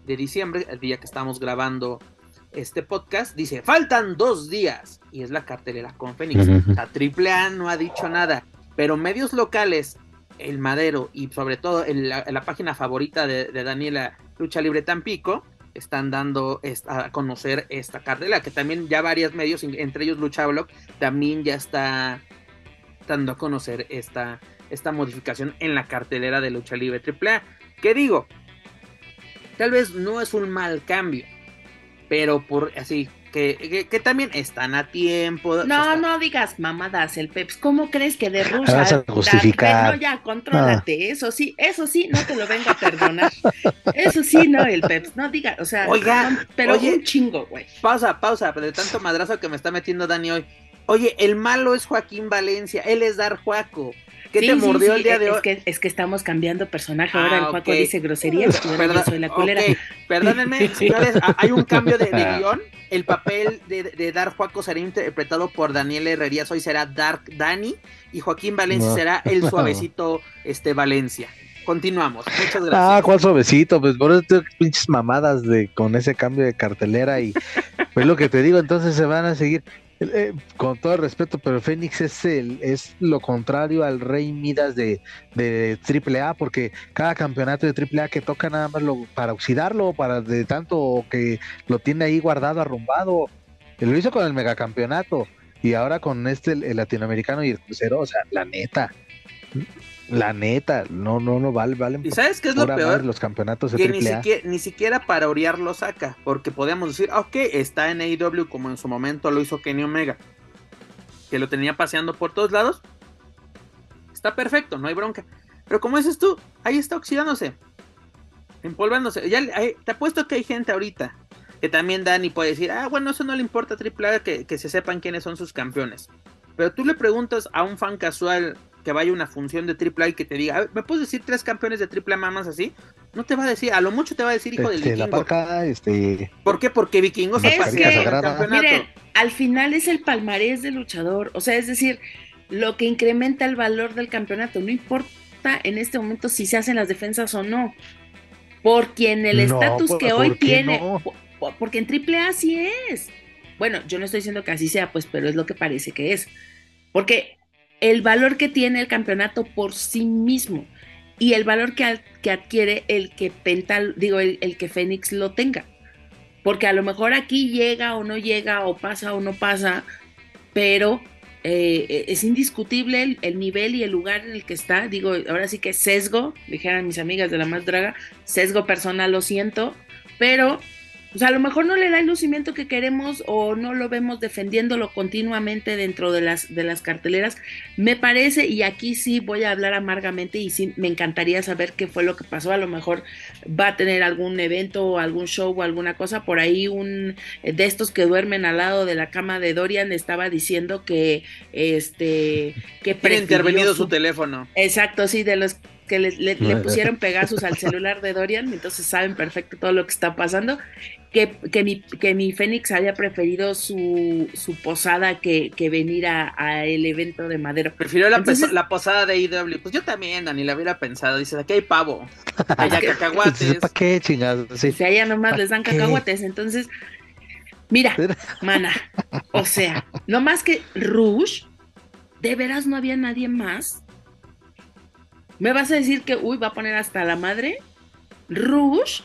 de diciembre, el día que estamos grabando este podcast, dice, faltan dos días. Y es la cartelera con Fénix. La AAA no ha dicho nada. Pero medios locales, El Madero y sobre todo en la, página favorita de, Daniela Lucha Libre Tampico, están dando a conocer esta cartela, que también ya varios medios, entre ellos Luchablog, también ya está dando a conocer esta, esta modificación en la cartelera de lucha libre AAA. ¿Qué digo? Tal vez no es un mal cambio, pero por así, que, que, también están a tiempo. No, no digas mamadas el Peps. ¿Cómo crees que de Rusia? Vas a justificar. No, ya, contrólate. Ah. Eso sí, eso sí, no te lo vengo a perdonar. eso sí, no, el Peps. No digas, o sea, Oiga, pero un chingo, güey. Pausa, pausa, de tanto madrazo que me está metiendo Dani hoy. Oye, el malo es Joaquín Valencia, él es Dar Juaco. ¿Qué te mordió el día de es hoy? Que, es que estamos cambiando personaje. Ahora el ah, Juaco dice groserías. Perdón, soy la culera. Perdónenme, señores, hay un cambio de, guion. El papel de, de Dark Juaco será interpretado por Daniel Herrerías. Hoy será Dark Dani. Y Joaquín Valencia será el suavecito este, Valencia. Continuamos. Muchas gracias. Ah, ¿cuál suavecito? Pues por eso pinches mamadas de con ese cambio de cartelera y pues lo que te digo, entonces se van a seguir. Eh, con todo el respeto, pero Fénix es el, es lo contrario al Rey Midas de, de AAA, porque cada campeonato de AAA que toca nada más lo, para oxidarlo, para de tanto que lo tiene ahí guardado, arrumbado. Lo hizo con el megacampeonato y ahora con este, el latinoamericano y el crucero, o sea, la neta. La neta, no, no, no vale, vale. ¿Y sabes qué es lo peor? Los campeonatos de que ni siquiera, ni siquiera, para Oriar lo saca, porque podríamos decir, ah, ok, está en AEW como en su momento lo hizo Kenny Omega, que lo tenía paseando por todos lados. Está perfecto, no hay bronca. Pero como dices tú, ahí está oxidándose, empolvándose. Ya, te apuesto que hay gente ahorita que también Dani puede decir, ah, bueno, eso no le importa a AAA que, que se sepan quiénes son sus campeones. Pero tú le preguntas a un fan casual que vaya una función de AAA y que te diga, ¿me puedes decir tres campeones de AAA más así? No te va a decir, a lo mucho te va a decir hijo del este, vikingo. La este... ¿Por qué? Porque vikingos es que, miren, al final es el palmarés del luchador, o sea, es decir, lo que incrementa el valor del campeonato, no importa en este momento si se hacen las defensas o no, porque en el estatus pues, que hoy tiene, porque en AAA así es. Bueno, yo no estoy diciendo que así sea, pues, pero es lo que parece que es. Porque el valor que tiene el campeonato por sí mismo y el valor que, que adquiere el que Pental, digo, el, que Fénix lo tenga. Porque a lo mejor aquí llega o no llega, o pasa o no pasa, pero eh, es indiscutible el, nivel y el lugar en el que está. Digo, ahora sí que sesgo, dijeran mis amigas de la más draga, sesgo personal, lo siento, pero pues a lo mejor no le da el lucimiento que queremos o no lo vemos defendiéndolo continuamente dentro de las, de las carteleras. Me parece, y aquí sí voy a hablar amargamente y sí me encantaría saber qué fue lo que pasó. A lo mejor va a tener algún evento o algún show o alguna cosa. Por ahí un de estos que duermen al lado de la cama de Dorian estaba diciendo que este que intervenido su teléfono. Exacto, sí, de los que le, pusieron Pegasus al celular de Dorian, entonces saben perfecto todo lo que está pasando. Que, que, mi, que mi Fénix haya preferido su, su posada que, que venir a, el evento de Madero. Prefirió la, la posada de IW. Pues yo también, Dani, la hubiera pensado. Dice, aquí hay pavo, allá cacahuates. ¿Para qué chingados? Sí. Si allá nomás les dan cacahuates, entonces... Mira, mana, o sea, no más que Rouge, ¿de veras no había nadie más? ¿Me vas a decir que, uy, va a poner hasta la madre? ¿Rouge?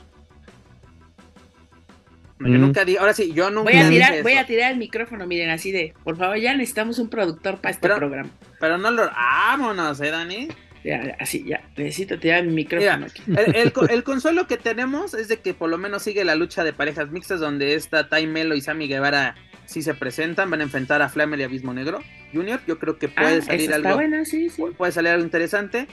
yo nunca digo, ahora sí, yo nunca voy a tirar, voy a tirar el micrófono, miren, así de, por favor, ya necesitamos un productor para este programa. Pero no lo, vámonos, eh, Dani. Ya, así, ya, necesito tirar mi micrófono aquí. El, consuelo que tenemos es de que por lo menos sigue la lucha de parejas mixtas donde está Ty Melo y Sammy Guevara si se presentan, van a enfrentar a Flamer y Abismo Negro Junior. Yo creo que puede ah, salir algo. Buena, sí, sí. Puede salir algo interesante.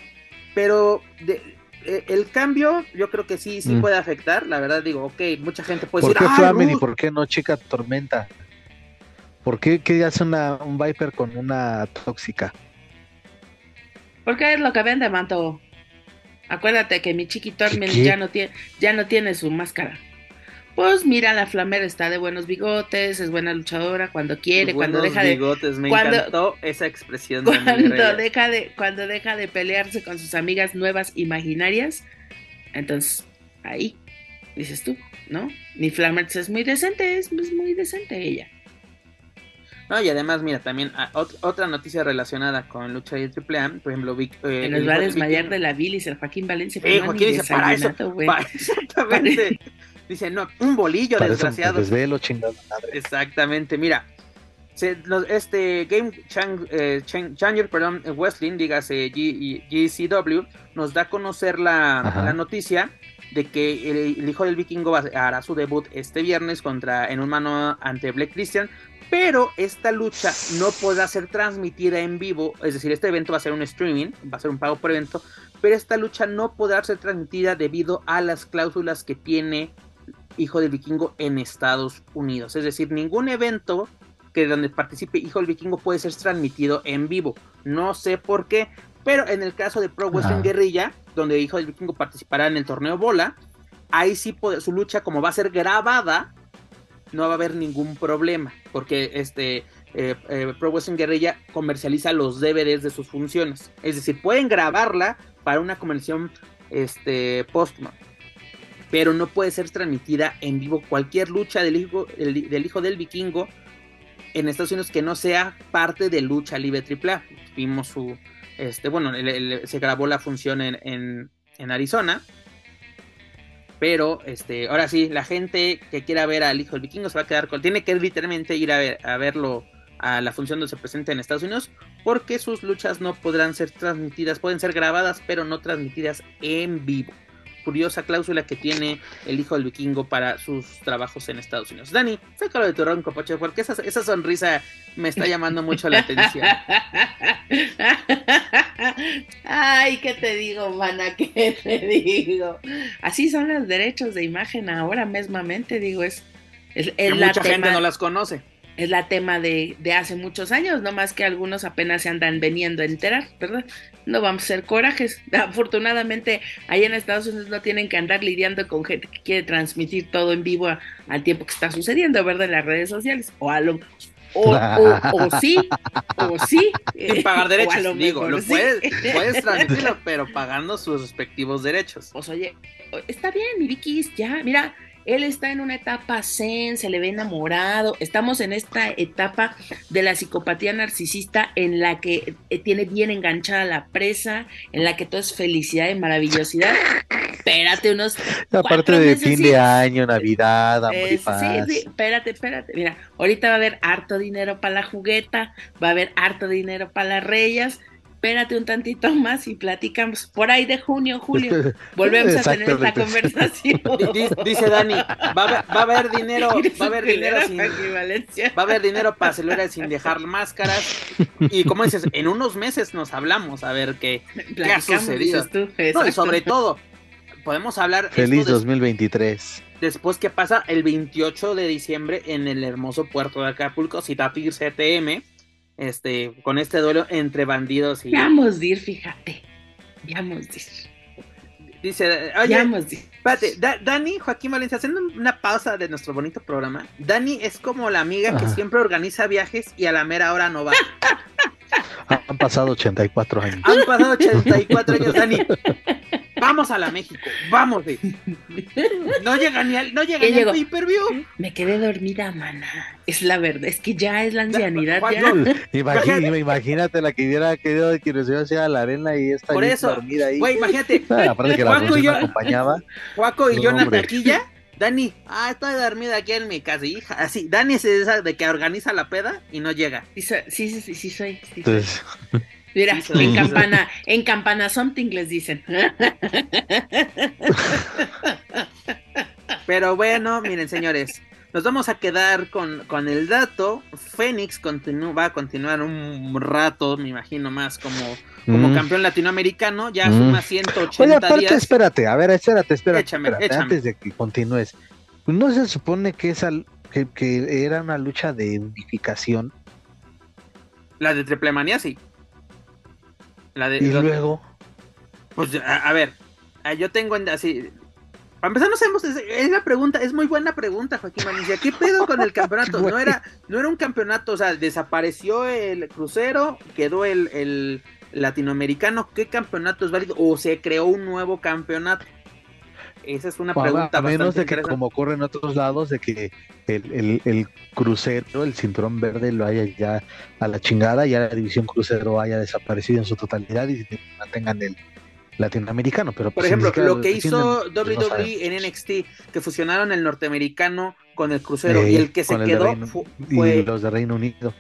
Pero de, eh, el cambio yo creo que sí, sí mm. puede afectar. La verdad digo, ok, mucha gente puede ¿Por decir... ¿Por qué Flamen y por qué no Chica Tormenta? ¿Por qué, qué hace una, un Viper con una tóxica? Porque es lo que vende, Manto. Acuérdate que mi Chiqui Torment ya no tiene, ya no tiene su máscara. Pues mira, la Flamer está de buenos bigotes, es buena luchadora cuando quiere, cuando deja de bigotes, me encantó esa expresión. Cuando deja de cuando deja de pelearse con sus amigas nuevas imaginarias, entonces ahí dices tú, ¿no? Mi Flamer es muy decente, es, muy decente ella. No, y además, mira, también ah, otra noticia relacionada con lucha y triple A, por ejemplo, Vic, eh, nos va a desmayar de la bilis el Joaquín Valencia. Eh, Joaquín dice, para eso, para, exactamente. Dice, no, un bolillo, desgraciado. Desvelo, chingada madre. Exactamente, mira. este Game eh, Changer, perdón, Wrestling, dígase GCW, nos da a conocer la, noticia de que el, hijo del vikingo hará su debut este viernes contra en un mano ante Black Christian, pero esta lucha no podrá ser transmitida en vivo, es decir, este evento va a ser un streaming, va a ser un pago por evento, pero esta lucha no podrá ser transmitida debido a las cláusulas que tiene Hijo del Vikingo en Estados Unidos. Es decir, ningún evento que donde participe Hijo del Vikingo puede ser transmitido en vivo. No sé por qué, pero en el caso de Pro Wrestling Guerrilla, donde Hijo del Vikingo participará en el torneo Bola, ahí sí su lucha como va a ser grabada, no va a haber ningún problema, porque este eh, eh, Pro Wrestling Guerrilla comercializa los DVDs de sus funciones. Es decir, pueden grabarla para una conversión este, póstuma, pero no puede ser transmitida en vivo cualquier lucha del hijo, del hijo del vikingo en Estados Unidos que no sea parte de lucha libre AAA. Vimos su, este, bueno, se grabó la función en, en, Arizona pero este, ahora sí, la gente que quiera ver al hijo del vikingo se va a quedar con. Tiene que literalmente ir a, ver, a verlo a la función donde se presenta en Estados Unidos, porque sus luchas no podrán ser transmitidas, pueden ser grabadas, pero no transmitidas en vivo curiosa cláusula que tiene el hijo del vikingo para sus trabajos en Estados Unidos. Dani, sácalo de tu ronco, Pocho, porque esa, esa sonrisa me está llamando mucho la atención. Ay, ¿qué te digo, mana? ¿Qué te digo? Así son los derechos de imagen ahora mismamente, digo, es... es, mucha gente no las conoce es la tema de, de, hace muchos años, no más que algunos apenas se andan veniendo a enterar, ¿verdad? No vamos a ser corajes. Afortunadamente, ahí en Estados Unidos no tienen que andar lidiando con gente que quiere transmitir todo en vivo al tiempo que está sucediendo, ¿verdad? En las redes sociales. O a lo, o, o, sí, o sí. Sin pagar derechos, digo, lo puedes, puedes transmitirlo, pero pagando sus respectivos derechos. Pues oye, está bien, mi Vicky, ya, mira, él está en una etapa zen, se le ve enamorado. Estamos en esta etapa de la psicopatía narcisista en la que eh, tiene bien enganchada la presa, en la que todo es felicidad y maravillosidad. Espérate unos. Aparte de fin de año, Navidad, amor y paz. Sí, sí, espérate, espérate. Mira, ahorita va a haber harto dinero para la jugueta, va a haber harto dinero para las reyes espérate un tantito más y platicamos. Por ahí de junio, julio, volvemos a tener esta conversación. Dice Dani, va a, haber, dinero, va a haber dinero sin, va a haber dinero para celebrar sin dejar máscaras. Y como dices, en unos meses nos hablamos a ver qué, qué ha sucedido. y sobre todo, podemos hablar. Feliz 2023. Después, ¿qué pasa el 28 de diciembre en el hermoso puerto de Acapulco? Citatir CTM este, con este duelo entre bandidos y. Vamos a ir, fíjate. Vamos a ir. Dice, oye, espérate, Dani, Joaquín Valencia, haciendo una pausa de nuestro bonito programa. Dani es como la amiga que siempre organiza viajes y a la mera hora no va. Han pasado 84 años. Han pasado 84 años, Dani. Vamos a la México, vamos. No llega ni al, no llega ni al. Me quedé dormida, mana. Es la verdad, es que ya es la ancianidad. Imagínate, imagínate la que hubiera querido de que hacia la arena y está Por eso, dormida ahí. Güey, imagínate. Ah, aparte que la Juaco y yo, acompañaba. Juaco y yo en la taquilla. Dani, ah, estoy dormida aquí en mi casa, hija. Así, Dani es esa de que organiza la peda y no llega. Sí, sí, sí, sí, soy. Entonces... Mira, en campana, en campana something les dicen. Pero bueno, miren señores, nos vamos a quedar con, con el dato. Fénix va a continuar un rato, me imagino más como, como mm. campeón latinoamericano, ya mm. suma 180 Oye, aparte, espérate, a ver, espérate, espérate, antes de que continúes. ¿No se supone que, esa, que, que era una lucha de unificación? La de Triplemanía, sí y luego. Pues a, ver, yo tengo así. Para empezar, no sabemos, es, la pregunta, es muy buena pregunta, Joaquín Manicia. ¿Qué pedo con el campeonato? No era, no era un campeonato, o sea, desapareció el crucero, quedó el, el latinoamericano. ¿Qué campeonato es válido? ¿O se creó un nuevo campeonato? Esa es una pregunta. A menos de que, como ocurre en otros lados, de que el, el, crucero, el cinturón verde, lo haya ya a la chingada, ya la división crucero haya desaparecido en su totalidad y mantengan el, latinoamericano, pero por pues, ejemplo, lo que hizo defienden, pues, no WWE saben. en NXT, que fusionaron el norteamericano con el crucero Eh, y el que se el quedó Reino- fu- y fue los de Reino Unido.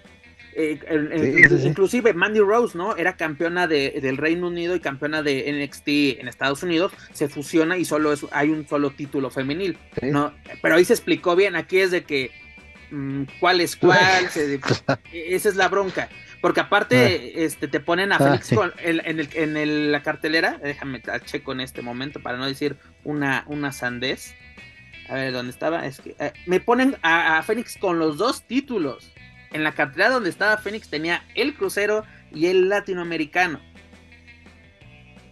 Eh, el- el- Sí, sí, sí. inclusive Mandy Rose, ¿no? Era campeona de, del Reino Unido y campeona de NXT en Estados Unidos, se fusiona y solo es, hay un solo título femenil. ¿no? Pero ahí se explicó bien, aquí es de que mm, cuál es cuál, se- esa es la bronca. Porque aparte, este, te ponen a Ah, Félix con- en, en el- en el- la cartelera, déjame a checo en este momento para no decir una, una sandez. A ver, ¿dónde estaba? Es que eh, me ponen a, a Fénix con los dos títulos. En la cartelera donde estaba Fénix tenía el crucero y el latinoamericano.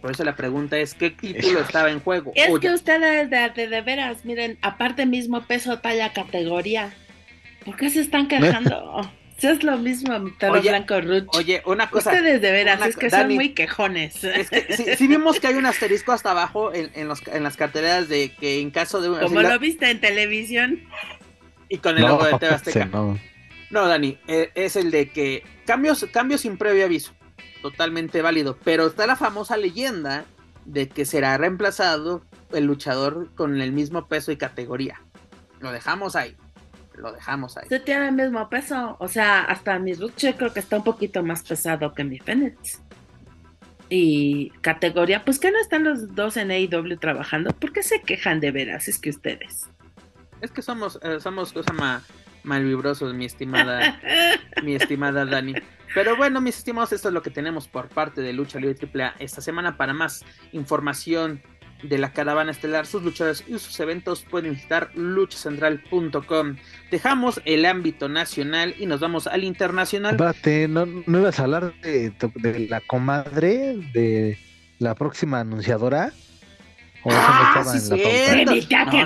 Por eso la pregunta es, ¿qué título estaba en juego? Es Oye, que ustedes de, de, de veras, miren, aparte mismo peso, talla, categoría. ¿Por qué se están quejando? si es lo mismo, toro Oye, blanco Ruch. oye, una cosa. ustedes de veras, una es que son muy quejones. Es que sí, sí vimos que hay un asterisco hasta abajo en, en, los, en las carteleras de que en caso de... Como así la- lo viste en televisión. y con el logo de Azteca. no. No, Dani, eh, es el de que cambios, cambios sin previo aviso. Totalmente válido. Pero está la famosa leyenda de que será reemplazado el luchador con el mismo peso y categoría. Lo dejamos ahí. Lo dejamos ahí. Se tiene el mismo peso. O sea, hasta mi Ruch yo creo que está un poquito más pesado que mi Fénix. Y categoría, pues que no están los dos en AEW trabajando. ¿Por qué se quejan de veras? Es que ustedes. Es que somos, eh, somos cosa ma- malvibrosos, mi estimada, mi estimada Dani. Pero bueno, mis estimados, esto es lo que tenemos por parte de Lucha Libre AAA esta semana. Para más información de la caravana estelar, sus luchadores y sus eventos, pueden visitar luchacentral.com. Dejamos el ámbito nacional y nos vamos al internacional. Espérate, ¿no, no ibas a hablar de, de la comadre de la próxima anunciadora? ¿O eso no Ah, estaba sí,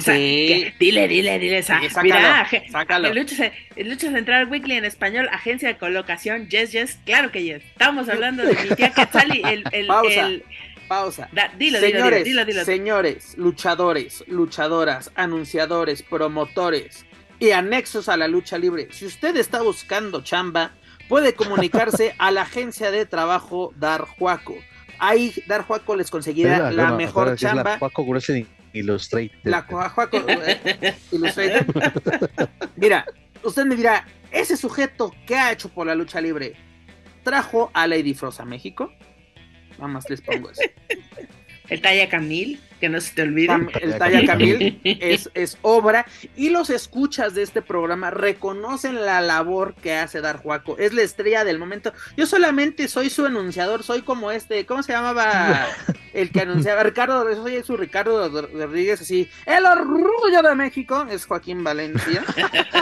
sí. dile, dile, dile. sa- Sí, sácalo, Mira, sácalo. el Lucha, el Lucha Central Weekly en español, agencia de colocación, yes, yes, claro que yes. Estamos hablando de mi tía Quetzali, el, el, Pausa. el- Pausa. da- dilo, dilo, señores, dilo, dilo, dilo. señores, luchadores, luchadoras, anunciadores, promotores y anexos a la lucha libre. Si usted está buscando chamba, puede comunicarse a la agencia de trabajo Dar Juaco. Ahí Dar Juaco les conseguirá la, bueno, mejor chamba. La Paco Wrestling Illustrated. La Juaco eh, Illustrated. Mira, usted me dirá, ese sujeto que ha hecho por la lucha libre trajo a Lady Frost a México. Nada más les pongo eso. El talla Camil, que no se te olvide. Cam- el Talla Camil es, es obra y los escuchas de este programa reconocen la labor que hace Dar Juaco. Es la estrella del momento. Yo solamente soy su anunciador, soy como este, ¿cómo se llamaba el que anunciaba? Ricardo, soy su Ricardo Rodríguez, así. El orgullo de México es Joaquín Valencia.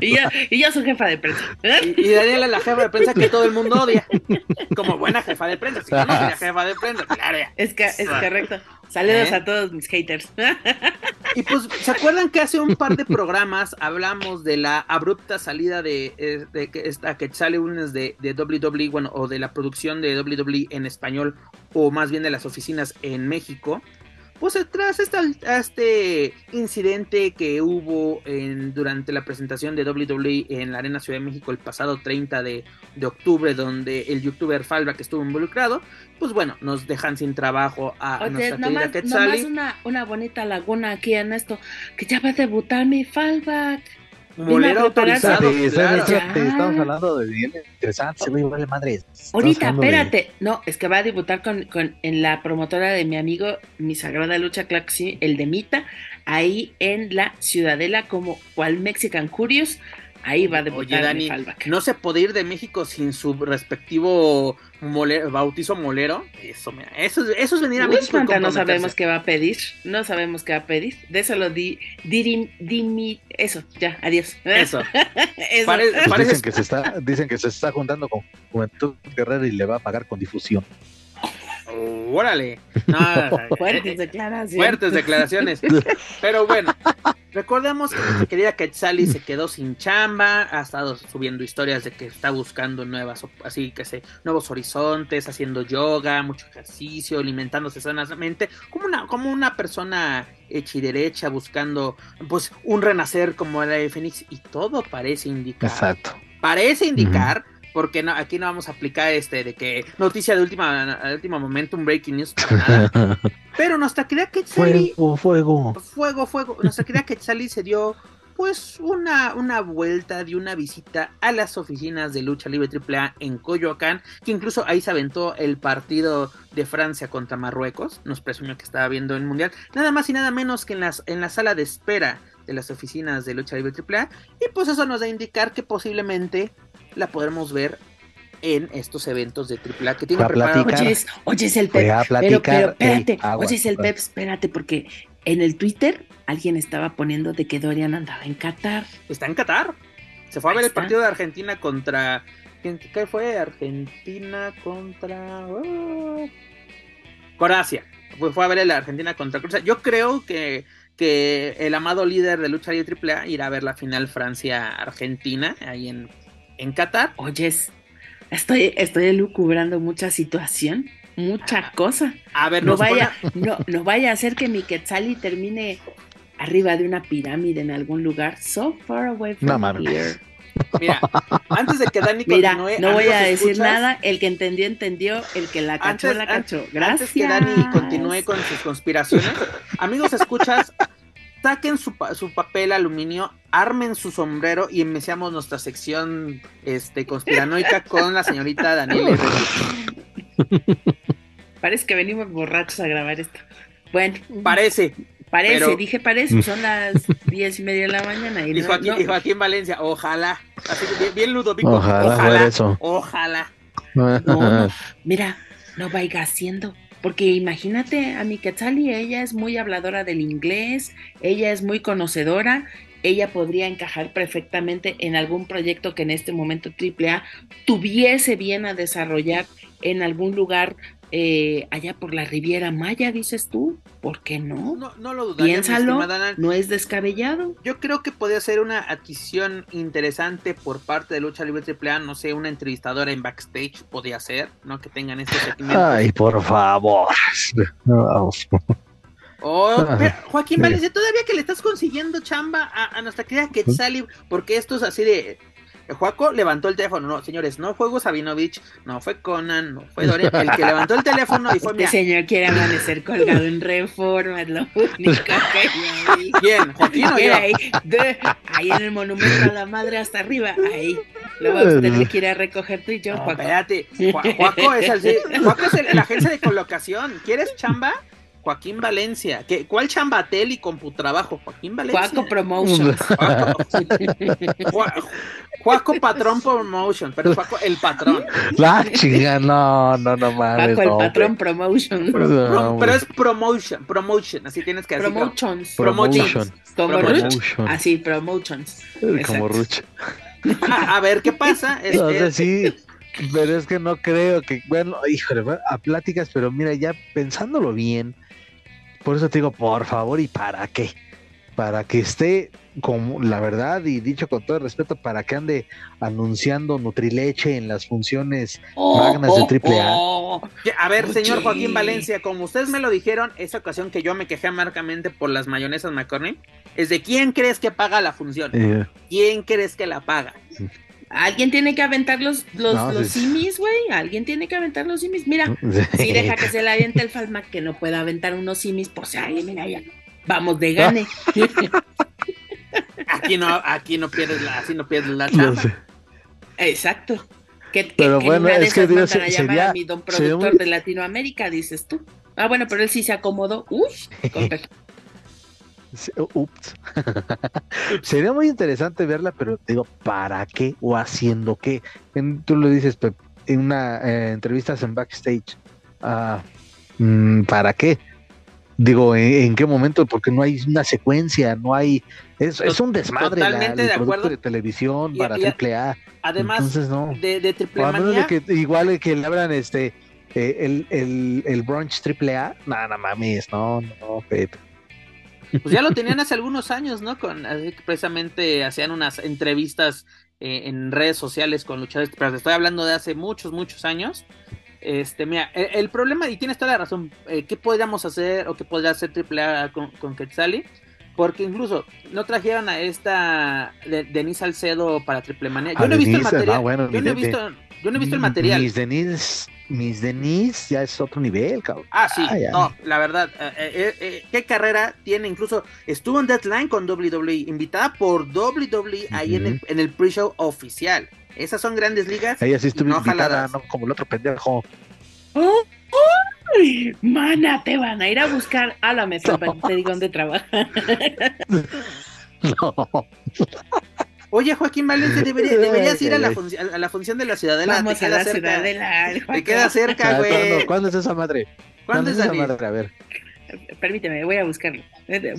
y, yo, y yo soy jefa de prensa. Y, y Daniela es la jefa de prensa que todo el mundo odia. Como buena jefa de prensa. Si no sería jefa de prensa, claro. ya. Es, que, es correcto. Saludos ¿Eh? a todos mis haters. Y pues, ¿se acuerdan que hace un par de programas hablamos de la abrupta salida de, eh, de que esta Quetzal Lunes de, de WWE, bueno, o de la producción de WWE en español, o más bien de las oficinas en México? Pues tras este incidente que hubo en, durante la presentación de WWE en la Arena Ciudad de México el pasado 30 de, de octubre, donde el youtuber Falva que estuvo involucrado, pues bueno, nos dejan sin trabajo a Oye, nuestra querida nomás, Quetzali. nomás una, una bonita laguna aquí en esto, que ya va a debutar mi fallback. Prepararse. autorizado, Espérate, claro. espérate, espérate, estamos hablando de bien interesante, se vale madre. Estamos Ahorita, hablando de- espérate. No, es que va a debutar con, con, en la promotora de mi amigo, mi sagrada lucha, claro que sí, el de Mita, ahí en la Ciudadela, como cual Mexican Curious. Ahí va a debutar Oye, Dani, no se puede ir de México sin su respectivo bautizo molero. Eso, mira, eso, es- eso es venir a México. Fanta, no sabemos qué va a pedir. No sabemos qué va a pedir. De eso lo di, dirim, dimi, eso, ya, adiós. Eso. Eso. Pare- Pues parece- dicen que se está, dicen que se está juntando con Juventud Guerrera y le va a pagar con difusión. Oh, órale. No, Fuertes declaraciones. fuertes declaraciones. Pero bueno, recordemos que nuestra querida Quetzali se quedó sin chamba, ha estado subiendo historias de que está buscando nuevas, así que se, nuevos horizontes, haciendo yoga, mucho ejercicio, alimentándose sanamente, como una, como una persona hecha y derecha, buscando pues un renacer como la de Fénix, y todo parece indicar Exacto. parece indicar porque no, aquí no vamos a aplicar este de que noticia de última, de último momento, un breaking news para nada. Pero nuestra querida Quetzali, Fuego, fuego. fuego, fuego, nuestra querida Quetzali se dio pues una, una vuelta de una visita a las oficinas de lucha libre AAA en Coyoacán, que incluso ahí se aventó el partido de Francia contra Marruecos, nos presumió que estaba viendo el Mundial, nada más y nada menos que en, las, en la sala de espera de las oficinas de lucha libre AAA, y pues eso nos da a indicar que posiblemente la podremos ver en estos eventos de AAA que tiene preparado. Oye, es, oye, es el Pep. Pero, platicar pero, espérate. agua. Oye, es el Pep, espérate, porque en el Twitter alguien estaba poniendo de que Dorian andaba en Qatar. Está en Qatar. Se fue a ver el partido de Argentina contra. ¿quién- ¿Qué fue? Argentina contra. ah, Croacia. Fue, fue a ver el Argentina contra Croacia. Yo creo que, que el amado líder de lucha libre AAA irá a ver la final Francia-Argentina ahí en, en Qatar. Oyes, estoy, estoy elucubrando mucha situación, mucha cosa. A ver, No vaya, no, no vaya a ser que mi Quetzali termine arriba de una pirámide en algún lugar. So far away from No mames. here. Mira, antes de que Dani Mira, continúe. no voy a decir ¿escuchas? nada. El que entendió, entendió. El que la cachó, Antes- la cachó. Gracias. Antes que Dani continúe con sus conspiraciones, amigos, escuchas, saquen su, su papel aluminio, armen su sombrero y empecemos nuestra sección este, conspiranoica con la señorita Daniela. Parece que venimos borrachos a grabar esto. Bueno, Parece. parece, pero- dije parece, son las diez y media de la mañana. Y Y no- Joaquín, no- y Joaquín Valencia, ojalá. Así que bien, bien Ludovico. Ojalá eso. Ojalá. no, mira, no vaya haciendo. Porque imagínate a mi Quetzali, ella es muy habladora del inglés, ella es muy conocedora, ella podría encajar perfectamente en algún proyecto que en este momento AAA tuviese bien a desarrollar en algún lugar eh, allá por la Riviera Maya, dices tú. ¿Por qué no? No, no lo dudaría, Piénsalo, no es descabellado. Yo creo que podría ser una adquisición interesante por parte de Lucha Libre AAA, no sé, una entrevistadora en backstage podría ser, ¿no? Que tengan este segmento. Ay, por favor. No, Oh, pero, Joaquín. Valencia, todavía que le estás consiguiendo chamba a, a nuestra querida Quetzali, porque esto es así de. el Juaco levantó el teléfono, no, señores, no fue Sabinovich, no fue Conan, no fue Dorian, el que levantó el teléfono y fue Este mira, señor quiere amanecer colgado en reforma, es lo único que. ¿quién? ¿Joaquín o yo? Ahí, de- ahí en el monumento a la madre hasta arriba, ahí. Luego usted le quiere recoger tú y yo, No, Juaco. espérate, Ju- Juaco es, el, Juaco es el- la agencia de colocación, ¿quieres chamba? Joaquín Valencia, ¿Qué, ¿cuál chambatel y computrabajo? Joaquín Valencia. Juaco Promotions. Juaco, Ju- Juaco Patrón Promotion, pero Juaco el patrón. La chinga, no, no, no mames. Juaco el no, patrón Promotions. Pro- No, pro- güey. pero es promotion, promotion, así tienes que decir. Promotions. Promotion. Como Promotion. Ruch. Así, Promotions. Como. Ruch. A, a ver qué pasa. Es- No sé es- sí, pero es que no creo que, bueno, híjole, a pláticas, pero mira, ya pensándolo bien, por eso te digo, por favor, ¿y para qué? Para que esté, como la verdad, y dicho con todo el respeto, para que ande anunciando Nutrileche en las funciones magnas de triple A. oh. A ver, señor. Joaquín Valencia, como ustedes me lo dijeron, esa ocasión que yo me quejé amargamente por las mayonesas McCormick, es de quién crees que paga la función. Eh, ¿Quién crees que la paga? Alguien tiene que aventar los, los, No, los sí. simis, güey. Alguien tiene que aventar los simis. Mira, si deja que se le aviente el Falma que no pueda aventar unos simis, pues ahí, mira, ya. Vamos de gane. Aquí no, aquí no pierdes la, así no pierdes la no chamba. sé. Exacto. Que, que- Pero que bueno, es que llamar sería- a mi don sería productor muy- de Latinoamérica, dices tú. Ah, bueno, pero él sí se acomodó. Uy, Ups. Sería muy interesante verla, pero te digo, ¿para qué o haciendo qué? En- tú lo dices, Pep, en una eh, entrevistas en backstage. Ah, mm, ¿Para qué? Digo, ¿en, en qué momento? Porque no hay una secuencia, no hay. Es, es un desmadre la- el de acuerdo. de televisión Y- para y- triple A. Además Entonces, no. de, de triple a menos de que igual que le abran este eh, el, el, el brunch triple A. No, no mames, no, no, Pep. Pues ya lo tenían hace algunos años, ¿no? Con así que precisamente hacían unas entrevistas eh, en redes sociales con luchadores, pero te estoy hablando de hace muchos, muchos años. Este, mira, el, el problema, y tienes toda la razón, eh, ¿qué podríamos hacer o qué podría hacer AAA con, con Quetzali? porque incluso no trajeron a esta de, Denise Salcedo para Triple Manía. Yo no he visto el Denise, material. bueno, yo, no he visto, yo no he visto el material. Denise, mis Denise ya es otro nivel, cabrón. Ah, sí, no, la verdad, eh, eh, eh, qué carrera tiene, incluso estuvo en Deadline con WWE, invitada por WWE ahí en el, en el pre-show oficial. Esas son grandes ligas. Ella sí estuvo no invitada, jaladas. no como el otro pendejo. ¡Oh! ¡Uy! Mana, te van a ir a buscar. Háblame, Fran, para que te diga dónde trabaja. No. Oye, Joaquín Valencia, debería- deberías ir a la, a la función de la Ciudadela. Vamos te a la cerca. ciudad de la. Te queda cerca, Ah, güey. ¿Cuándo, cuándo es esa madre? ¿Cuándo es esa madre? A ver. Permíteme, voy a buscarlo.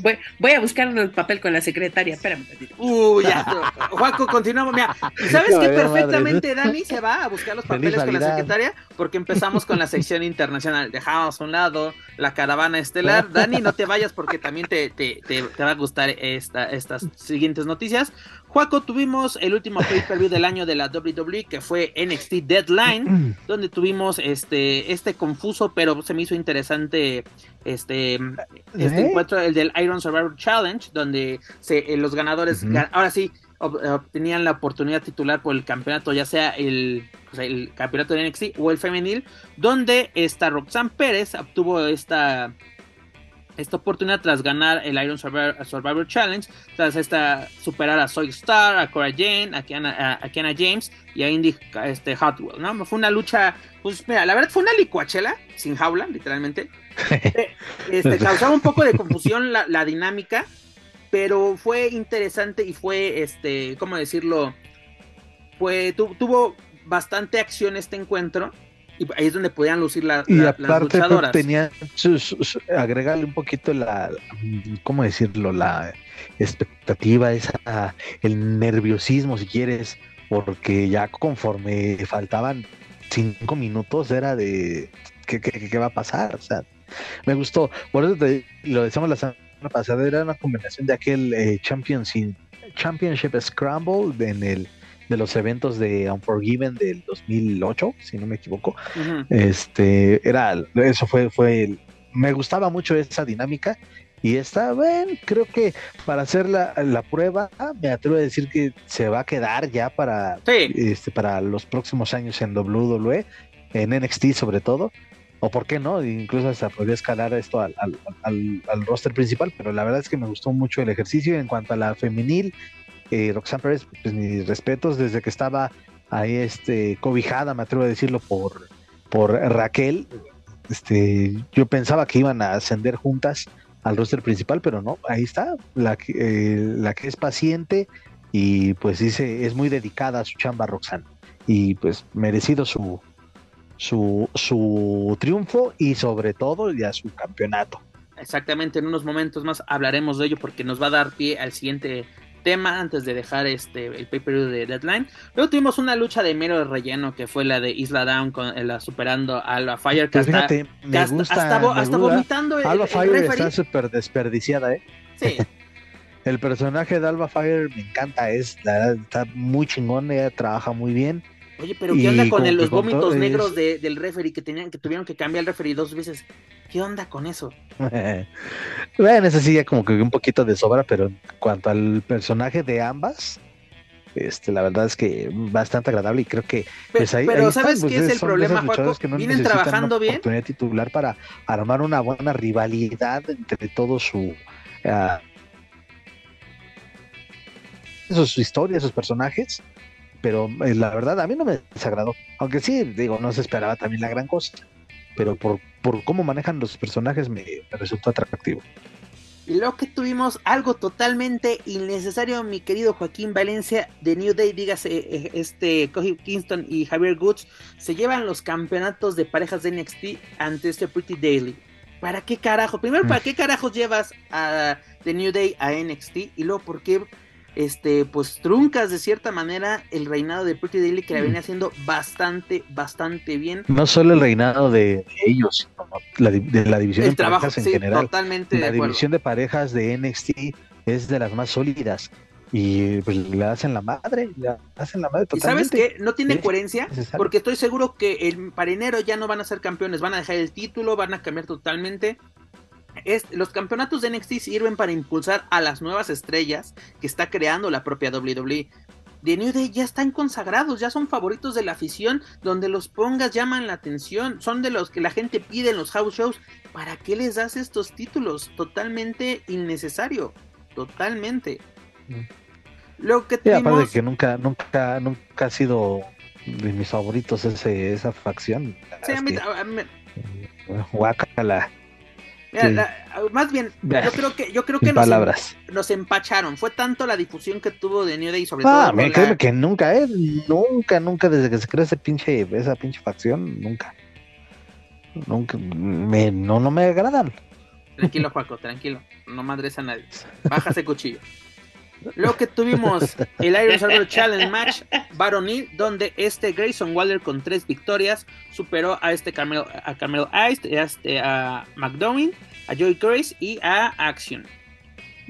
Voy, voy a buscar el papel con la secretaria. Espérame un tantito. Uy, ya. Juaco, continuamos. Mira, ¿y ¿sabes No, qué? ya, madre. Perfectamente Dani se va a buscar los Feliz papeles con la secretaria porque empezamos con la sección internacional. Dejamos a un lado la caravana estelar. Dani, no te vayas porque también te, te, te, te va a gustar esta, estas siguientes noticias. Juaco, tuvimos el último pay-per-view del año de la WWE que fue NXT Deadline. donde tuvimos este este confuso pero se me hizo interesante este este ¿Eh? encuentro el del Iron Survivor Challenge donde se, eh, los ganadores gan- ahora sí ob- obtenían la oportunidad titular por el campeonato ya sea el o sea, el campeonato de NXT o el femenil donde esta Roxanne Pérez obtuvo esta esta oportunidad tras ganar el Iron Survivor, Challenge, tras esta superar a Soy Star, a Cora Jane, a Kiana, a, a Kiana James y a Indy este, Hotwell, ¿no? Fue una lucha, pues mira, la verdad fue una licuachela, sin jaula, literalmente. Eh, este, causaba un poco de confusión la, la dinámica, pero fue interesante y fue, este, ¿cómo decirlo? Fue, tu- tuvo bastante acción este encuentro. Y ahí es donde podían lucir la- Y la- las aparte pues, luchadoras. tenía sus, sus- agregarle un poquito la, ¿cómo decirlo? La expectativa, esa, el nerviosismo si quieres, porque ya conforme faltaban cinco minutos era de ¿qué, qué, qué va a pasar? O sea, me gustó. Por eso te- lo decíamos la semana pasada, era una combinación de aquel eh, Championship, Championship Scramble en el de los eventos de Unforgiven del 2008, si no me equivoco. Este, era, eso fue, fue, el- me gustaba mucho esa dinámica y esta, bueno, creo que para hacer la, la prueba, me atrevo a decir que se va a quedar ya para, Sí, este, para los próximos años en WWE, en NXT sobre todo, o por qué no, incluso hasta podría escalar esto al, al, al- al roster principal, pero la verdad es que me gustó mucho el ejercicio en cuanto a la femenil, eh, Roxanne Pérez, pues mis respetos desde que estaba ahí este cobijada, me atrevo a decirlo, por, por Raquel, este, yo pensaba que iban a ascender juntas al roster principal, pero no, ahí está, la eh, la que es paciente y pues dice, es muy dedicada a su chamba Roxanne y pues merecido su, su, su triunfo y sobre todo ya su campeonato. exactamente. En unos momentos más hablaremos de ello porque nos va a dar pie al siguiente tema antes de dejar este el pay-per-view de Deadline. Luego tuvimos una lucha de mero relleno que fue la de Isla Down con eh, la superando a Alba Fire que Pues hasta, fíjate, que me hasta, gusta, hasta vo- me hasta gusta. vomitando el, Alba el Fire referee. está súper desperdiciada, ¿eh? Sí, El personaje de Alba Fire me encanta, es la está muy chingón, ella trabaja muy bien. Oye, pero ¿qué onda con el- los vómitos todo negros es- de- del referee que tenían que tuvieron que cambiar el referee dos veces? ¿Qué onda con eso? bueno, eso sí, ya como que un poquito de sobra, pero en cuanto al personaje de ambas, este, la verdad es que bastante agradable y creo que pues ahí, pero ahí están, ¿sabes pues, qué es el problema, Juaco? que no Vienen trabajando bien. oportunidad titular para armar una buena rivalidad entre todos su sus su historia, sus personajes, pero eh, la verdad a mí no me desagradó, aunque sí, digo, no se esperaba también la gran cosa, pero por, por cómo manejan los personajes me, me resultó atractivo. Y luego que tuvimos algo totalmente innecesario, mi querido Joaquín Valencia de New Day, dígase, eh, este Kofi Kingston y Javier Goods, se llevan los campeonatos de parejas de NXT ante este Pretty Daily. ¿Para qué carajo? Primero, ¿para Mm. qué carajos llevas a The New Day a NXT? Y luego, ¿por qué este, pues truncas de cierta manera el reinado de Pretty Daily que la venía haciendo bastante, bastante bien? No solo el reinado de ellos, sino la, de la división El de trabajo, parejas en sí, general. totalmente de La división de parejas de NXT es de las más sólidas y pues le hacen la madre, le hacen la madre ¿Y sabes totalmente. qué? No tiene coherencia necesario. porque estoy seguro que el, para enero ya no van a ser campeones, van a dejar el título, van a cambiar totalmente. Los campeonatos de NXT sirven para impulsar a las nuevas estrellas que está creando la propia WWE. The New Day ya están consagrados, ya son favoritos de la afición, donde los pongas llaman la atención, son de los que la gente pide en los house shows. ¿Para qué les das estos títulos? Totalmente innecesario, totalmente. Mm. Lo que tuvimos... aparte que nunca, nunca, nunca ha sido de mis favoritos ese, esa facción. Sí, a mí, más bien, yo creo que, yo creo que nos, em, nos, empacharon. Fue tanto la difusión que tuvo de New Day sobre ah, todo. Me creo que nunca, eh, nunca, nunca, desde que se creó ese pinche, esa pinche facción, nunca. Nunca, me, no, no me agradan. Tranquilo, Paco, tranquilo. No madres a nadie. Baja ese cuchillo. Luego que tuvimos el Iron Survivor Challenge Match varonil, donde este Grayson Waller con tres victorias superó a este Carmelo, a Carmelo Ice, a, este, a McDowell, a Joey Grace y a Action.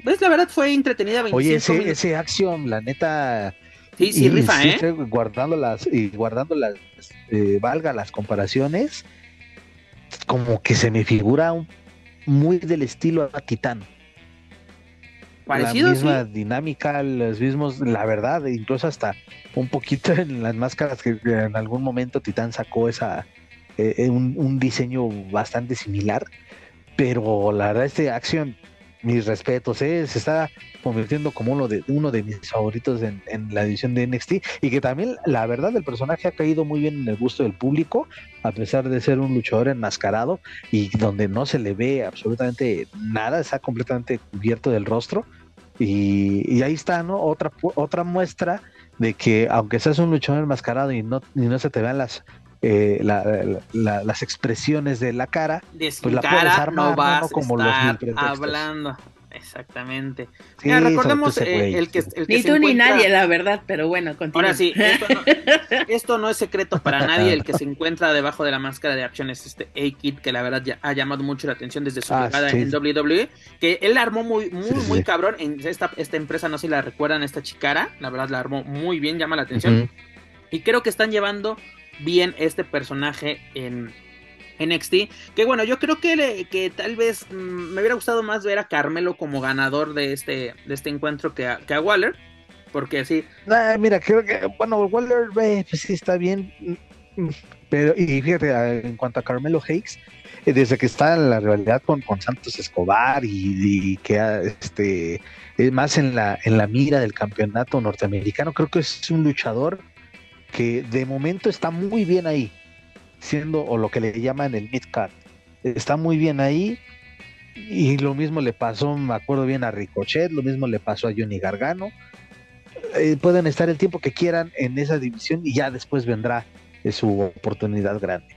Pues la verdad fue entretenida. Oye, ese, ese Action, la neta. Sí, sí, rifa, ¿eh? Guardando las, y guardando las, eh, valga las comparaciones, como que se me figura muy del estilo a Titán la misma dinámica, los mismos, la verdad, incluso hasta un poquito en las máscaras que en algún momento Titán sacó esa eh, eh, un, diseño bastante similar, pero la verdad este acción, mis respetos, eh, se está convirtiendo como uno de uno de mis favoritos en, la edición de NXT y que también la verdad el personaje ha caído muy bien en el gusto del público a pesar de ser un luchador enmascarado y donde no se le ve absolutamente nada, está completamente cubierto del rostro y, ahí está, ¿no? Otra, otra muestra de que aunque seas un luchador enmascarado y no, y no se te vean las, eh, las expresiones de la cara, pues la puedes armar no vas como los hablando. Exactamente. recordemos eh, el que, Ni tú ni nadie, la verdad, pero bueno, continúa. Ahora sí, esto no, es secreto para nadie. El que se encuentra debajo de la máscara de acción es este A-Kid, que la verdad ya ha llamado mucho la atención desde su ah, llegada en WWE. Que él la armó muy, muy, muy cabrón. En esta, esta empresa, no sé si la recuerdan, esta chicara. La verdad la armó muy bien, llama la atención. Y creo que están llevando bien este personaje en NXT. Que bueno, yo creo que, que tal vez mm, me hubiera gustado más ver a Carmelo como ganador de este, de este encuentro que a, que a Waller. Porque así. mira, creo que, bueno, Waller, pues sí está bien. Mm, pero, y fíjate, en cuanto a Carmelo Hakes, eh, desde que está en la realidad con, con Santos Escobar y, que este es más en la, en la mira del campeonato norteamericano, creo que es un luchador que de momento está muy bien ahí siendo o lo que le llaman el mid card. Está muy bien ahí y lo mismo le pasó, me acuerdo bien a Ricochet, lo mismo le pasó a Johnny Gargano. Eh, pueden estar el tiempo que quieran en esa división y ya después vendrá su oportunidad grande.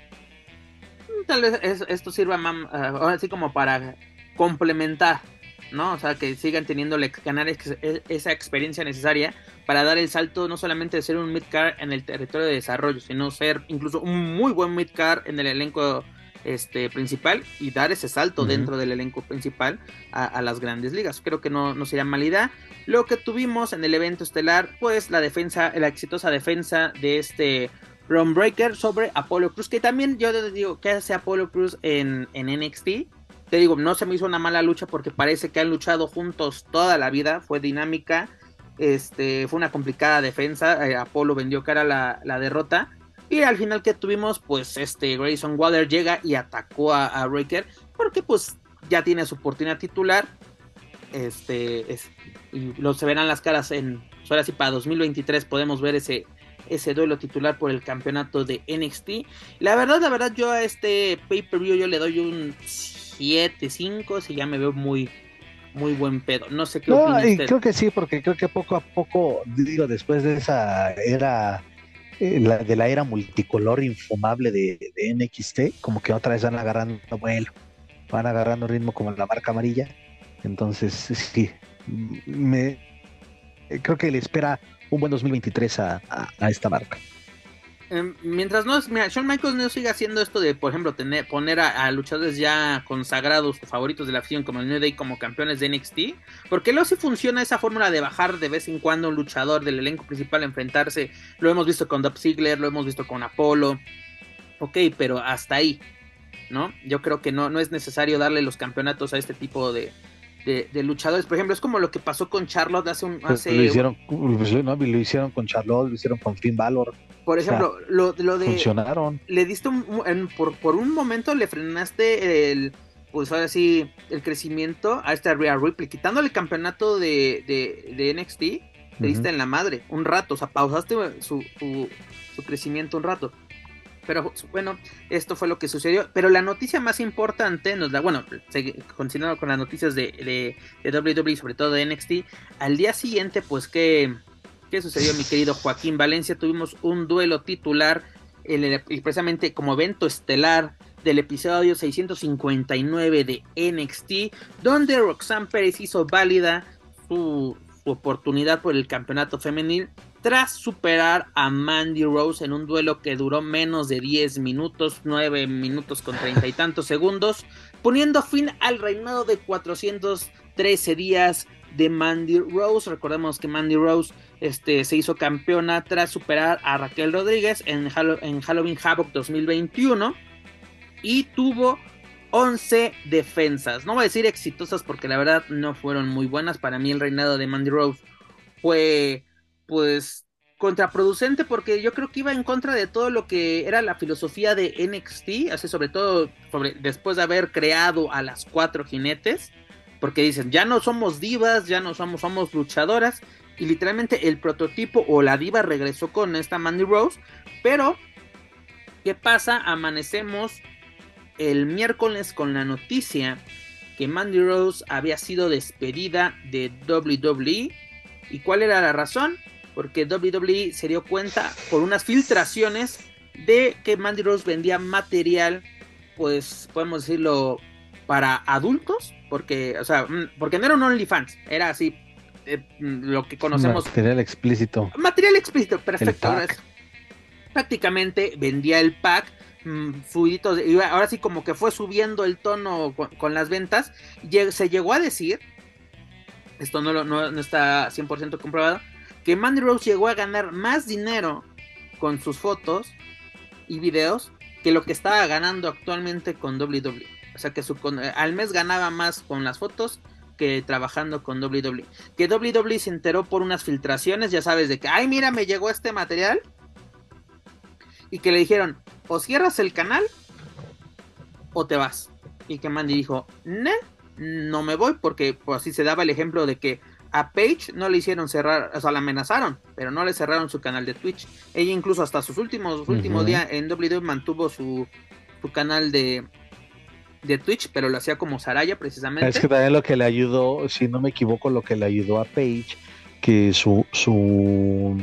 Tal vez esto sirva ahora así como para complementar ¿no? O sea, que sigan teniendo ganar e, esa experiencia necesaria para dar el salto no solamente de ser un mid-car en el territorio de desarrollo, sino ser incluso un muy buen mid-car en el elenco este, principal y dar ese salto dentro del elenco principal a, las grandes ligas. Creo que no, no sería mala idea. Lo que tuvimos en el evento estelar, pues la defensa, la exitosa defensa de este Ron Breaker sobre Apollo Cruz, que también yo digo, ¿qué hace Apollo Cruz en, en NXT? Te digo, no se me hizo una mala lucha porque parece que han luchado juntos toda la vida, fue dinámica, este, fue una complicada defensa, eh, Apolo vendió cara la, la derrota. Y al final que tuvimos, pues este Grayson Waller llega y atacó a, a Breaker porque pues ya tiene su oportunidad titular. Este, es, y lo se verán las caras en, ahora sí para 2023 podemos ver ese, ese duelo titular por el campeonato de NXT. La verdad, la verdad, yo a este pay-per-view yo le doy un 7, 5, si ya me veo muy, muy buen pedo. No sé qué no, y Creo que sí, porque creo que poco a poco, digo, después de esa era, eh, la, de la era multicolor infumable de, NXT, como que otra vez van agarrando vuelo, van agarrando ritmo como la marca amarilla. Entonces, sí, me creo que le espera un buen 2023 a esta marca. Em, mientras no, mira, Shawn Michaels no siga haciendo esto de, por ejemplo, poner a, luchadores ya consagrados, favoritos de la afición, como el New Day, como campeones de NXT, porque luego sí funciona esa fórmula de bajar de vez en cuando un luchador del elenco principal a enfrentarse. Lo hemos visto con Dub Ziggler, lo hemos visto con Apolo. Ok, pero hasta ahí. ¿no? Yo creo que no, no es necesario darle los campeonatos a este tipo de, de, luchadores. Por ejemplo, es como lo que pasó con Charlotte hace un... Hace lo, hicieron, lo hicieron con Charlotte, lo hicieron con Finn Balor. Por ejemplo, lo, lo, de... Funcionaron. Le diste un... por, por un momento le frenaste el... Pues ahora sí, el crecimiento a esta Rhea Ripley, quitándole el campeonato de, de, de NXT, le diste en la madre, un rato, o sea, pausaste su, su, su crecimiento un rato. Pero bueno, esto fue lo que sucedió. Pero la noticia más importante nos da, bueno, continuando con las noticias de, de, WWE, sobre todo de NXT, al día siguiente, pues, ¿qué, ¿qué sucedió, mi querido Joaquín Valencia? Tuvimos un duelo titular, el, precisamente como evento estelar del episodio 659 de NXT, donde Roxanne Pérez hizo válida su oportunidad por el campeonato femenil tras superar a Mandy Rose en un duelo que duró menos de 10 minutos, 9 minutos con treinta y tantos segundos, poniendo fin al reinado de 413 días de Mandy Rose. Recordemos que Mandy Rose este, se hizo campeona tras superar a Raquel Rodríguez en, en Halloween Havoc 2021 y tuvo 11 defensas. No voy a decir exitosas porque la verdad no fueron muy buenas. Para mí el reinado de Mandy Rose fue pues contraproducente porque yo creo que iba en contra de todo lo que era la filosofía de NXT, así sobre todo después de haber creado a las cuatro jinetes, porque dicen, ya no somos divas, ya no somos, somos luchadoras, y literalmente el prototipo o la diva regresó con esta Mandy Rose, pero ¿qué pasa? Amanecemos el miércoles con la noticia que Mandy Rose había sido despedida de WWE. ¿Y cuál era la razón? porque WWE se dio cuenta por unas filtraciones de que Mandy Rose vendía material, pues podemos decirlo, para adultos, porque, o sea, mm, porque no era un OnlyFans, era así, eh, mm, lo que conocemos. Material explícito. Material explícito, perfecto. Prácticamente vendía el pack, mmm, y ahora sí como que fue subiendo el tono con, las ventas, se llegó a decir, esto no, no, no está 100% comprobado, que Mandy Rose llegó a ganar más dinero con sus fotos y videos que lo que estaba ganando actualmente con WWE. O sea que su, eh, al mes ganaba más con las fotos que trabajando con WWE. Que WWE se enteró por unas filtraciones, ya sabes, de que, ay, mira, me llegó este material. Y que le dijeron, o cierras el canal o te vas. Y que Mandy dijo, no, no me voy porque pues, así se daba el ejemplo de que a Paige no le hicieron cerrar, o sea, la amenazaron, pero no le cerraron su canal de Twitch. Ella incluso hasta sus últimos, últimos días en WWE mantuvo su, su canal de, de Twitch, pero lo hacía como Saraya precisamente. Es que también lo que le ayudó, si no me equivoco, lo que le ayudó a Paige, que su su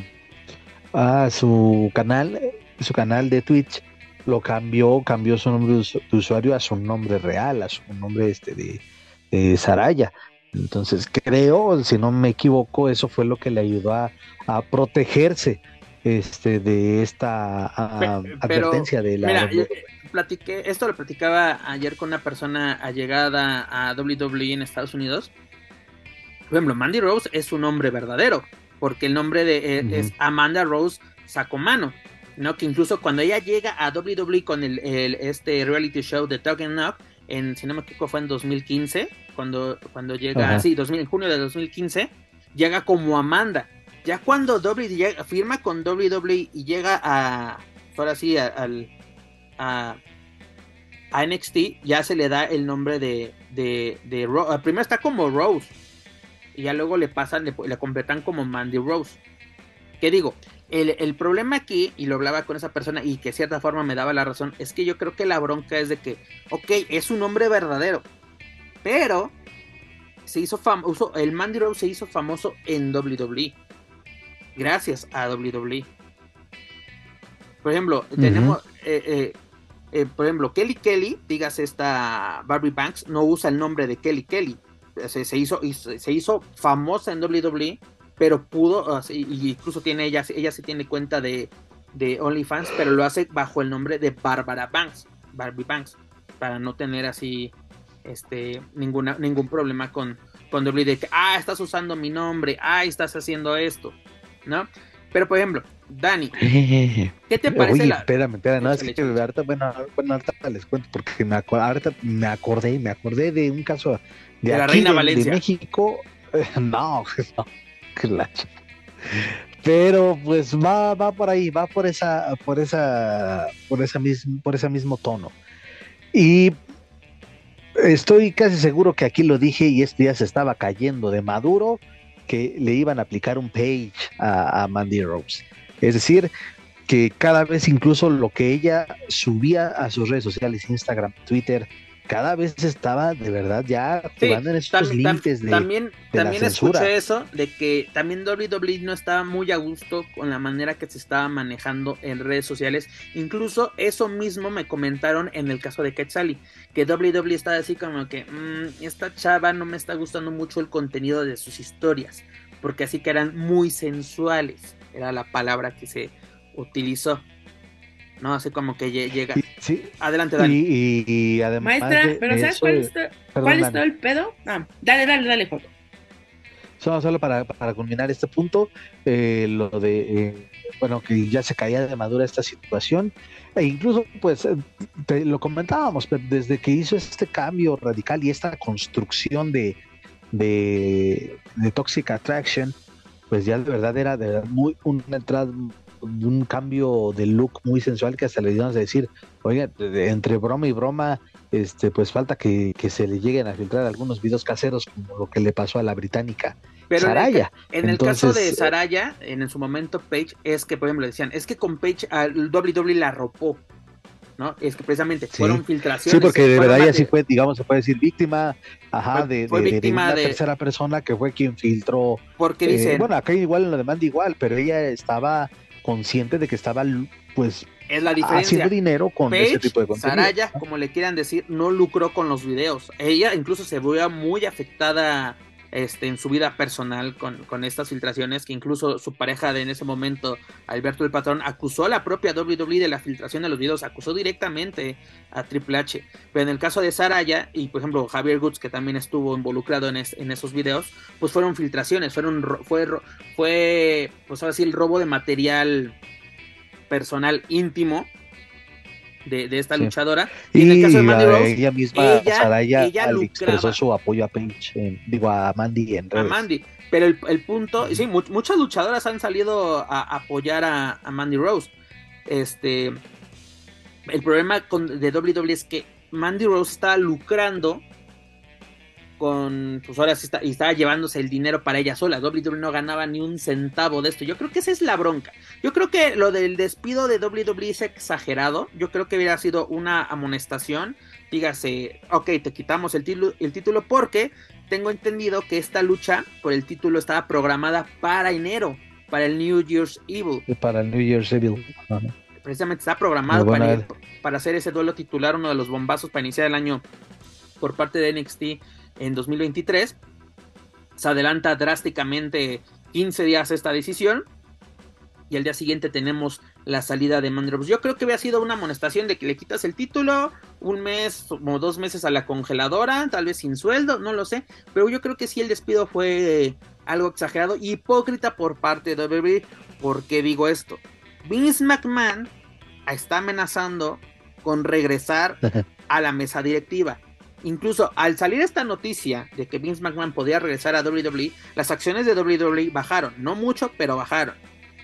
ah, su canal, su canal de Twitch lo cambió, cambió su nombre de usuario a su nombre real, a su nombre este de, de Saraya. Entonces creo, si no me equivoco, eso fue lo que le ayudó a, protegerse este, de esta advertencia de la... Mira, platiqué, esto lo platicaba ayer con una persona allegada a WWE en Estados Unidos. Por ejemplo, Mandy Rose es su nombre verdadero, porque el nombre de, e, es Amanda Rose Sacomano. ¿No? Que incluso cuando ella llega a WWE con el, este reality show de Talking Knock, en, si no me equivoco, fue en 2015, cuando, cuando llega, sí, 2000, en junio de 2015, llega como Amanda. Ya cuando WWE firma con WWE y llega a, ahora sí, a, a, a, NXT, ya se le da el nombre de, de, de Rose. Primero está como Rose. Y ya luego le pasan, le, le completan como Mandy Rose. ¿Qué digo? El, problema aquí, y lo hablaba con esa persona y que de cierta forma me daba la razón, es que yo creo que la bronca es de que, ok, es un hombre verdadero, pero se hizo famoso, el Mandy Rose se hizo famoso en WWE, gracias a WWE. Por ejemplo, tenemos, eh, eh, eh, por ejemplo, Kelly Kelly, digas esta Barbie Banks, no usa el nombre de Kelly Kelly, se, hizo, se hizo famosa en WWE pero pudo, y incluso tiene ella, ella sí tiene cuenta de, de OnlyFans, pero lo hace bajo el nombre de Barbara Banks, Barbie Banks, para no tener así este ninguna, ningún problema con, con de que, ah, estás usando mi nombre, ah, estás haciendo esto, ¿no? Pero por ejemplo, Dani, ¿qué te parece Oye, la... espérame, espérame, no, es que ahorita, bueno, bueno, ahorita les cuento, porque me, acu- ahorita me acordé, me acordé de un caso de, De la Reina de- de Valencia. México, eh, no, no, la ch- pero pues va, va por ahí, va por esa, por esa, por esa por ese mismo tono. Y estoy casi seguro que aquí lo dije y esto ya se estaba cayendo de maduro, que le iban a aplicar un page a Mandy Rose. Es decir, que cada vez incluso lo que ella subía a sus redes sociales, Instagram, Twitter, cada vez estaba de verdad ya Sí, jugando en estos tam- tam- límites de... también de la también censura. escuché eso de que también WWE no estaba muy a gusto con la manera que se estaba manejando en redes sociales. Incluso eso mismo me comentaron en el caso de Quetzali, que WWE estaba así como que "Mm, esta chava no me está gustando mucho el contenido de sus historias, porque así que eran muy sensuales, era la palabra que se utilizó. No, así como que lle- llega. Y- sí, Adelante, Dani. y, y- y además Maestra, de- pero de ¿sabes eso, cuál es, to- perdón, cuál es todo el pedo? Ah, dale, dale, dale, Joto. Solo, solo para, para culminar este punto, eh, lo de, eh, bueno, que ya se caía de madura esta situación, e incluso, pues, eh, te- lo comentábamos, pero desde que hizo este cambio radical y esta construcción de, de, de Toxic Attraction, pues ya de verdad era de verdad muy una entrada, un cambio de look muy sensual que hasta le dieron a decir, oiga, entre broma y broma, este, pues falta que, que se le lleguen a filtrar algunos videos caseros como lo que le pasó a la británica Pero en el Saraya. En el caso de eh, Saraya, en su momento Page, es que, por ejemplo, decían, es que con Page al WWE la arropó, ¿no? Es que precisamente Sí. fueron filtraciones. Sí, porque de verdad ella sí fue, digamos, se puede decir víctima, ajá, Fue- de, fue de- de víctima una de- tercera persona que fue quien filtró. Porque eh, dicen, bueno, acá igual en lo demanda igual, pero ella estaba consciente de que estaba, pues, es la diferencia. haciendo dinero con ese tipo de contenido. Saraya, como le quieran decir, no lucró con los videos. Ella incluso se veía muy afectada este, en su vida personal con, con estas filtraciones, que incluso su pareja de en ese momento, Alberto el Patrón, acusó a la propia WWE de la filtración de los videos, acusó directamente a Triple H. Pero en el caso de Saraya y, por ejemplo, Javier Goods, que también estuvo involucrado en, es- en esos videos, pues fueron filtraciones, fueron, ro- fue, fue, pues ahora sí, el robo de material personal íntimo de, de esta Sí. luchadora. Y, en el caso de Mandy Rose, ella misma, ella- Saraya, ella al- expresó su apoyo a en- digo, a Mandy en a redes. Mandy. Pero el, el punto, y sí, mu- muchas luchadoras han salido a, apoyar a, a Mandy Rose. Este, el problema con, de WWE es que Mandy Rose estaba lucrando con, pues ahora sí está, y estaba llevándose el dinero para ella sola. WWE no ganaba ni un centavo de esto. Yo creo que esa es la bronca. Yo creo que lo del despido de WWE es exagerado. Yo creo que hubiera sido una amonestación. Dígase, ok, te quitamos el, título el título porque tengo entendido que esta lucha por el título estaba programada para enero, para el New Year's Evil. Para el New Year's Evil. Precisamente está programado para, para hacer ese duelo titular, uno de los bombazos para iniciar el año por parte de NXT en 2023. Se adelanta drásticamente 15 días esta decisión. Y al día siguiente tenemos la salida de Mandy Rose. Yo creo que había sido una amonestación de que le quitas el título, un mes o dos meses a la congeladora, tal vez sin sueldo, no lo sé. Pero yo creo que sí el despido fue algo exagerado, hipócrita por parte de WWE. ¿Por qué digo esto? Vince McMahon está amenazando con regresar a la mesa directiva. Incluso al salir esta noticia de que Vince McMahon podía regresar a WWE, las acciones de WWE bajaron, no mucho, pero bajaron.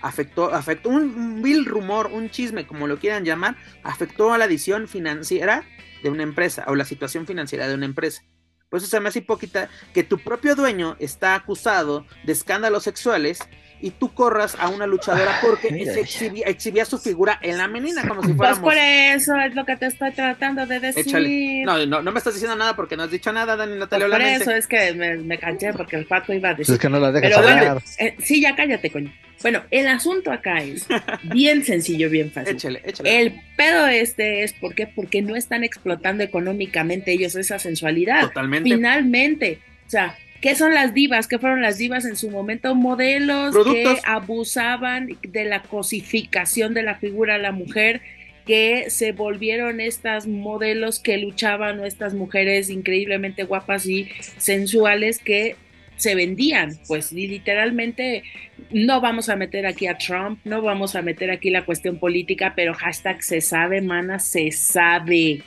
Afectó, afectó un, vil rumor, un chisme, como lo quieran llamar, afectó a la edición financiera de una empresa o la situación financiera de una empresa. Por eso se me hace hipócrita que tu propio dueño está acusado de escándalos sexuales y tú corras a una luchadora porque Ay, se ay. exhibía, exhibía su figura en la menina como si Pues fuéramos... por eso es lo que te estoy tratando de decir. Échale. No, no, no me estás diciendo nada porque no has dicho nada, Dani Pues Natalia por Olamense. eso es que me, me canché porque el pato iba a Pues decir. es que no la dejas Pero bueno, hablar. eh, sí, ya cállate, coño. Bueno, el asunto acá es bien sencillo, bien fácil. Échale, échale. El pedo este es ¿por qué? porque no están explotando económicamente ellos esa sensualidad. Totalmente. Finalmente, o sea, ¿qué son las divas? ¿Qué fueron las divas en su momento? Modelos Productos. que abusaban de la cosificación de la figura de la mujer, que se volvieron estas modelos que luchaban o estas mujeres increíblemente guapas y sensuales que se vendían, pues literalmente no vamos a meter aquí a Trump, no vamos a meter aquí la cuestión política, pero hashtag se sabe, mana, se sabe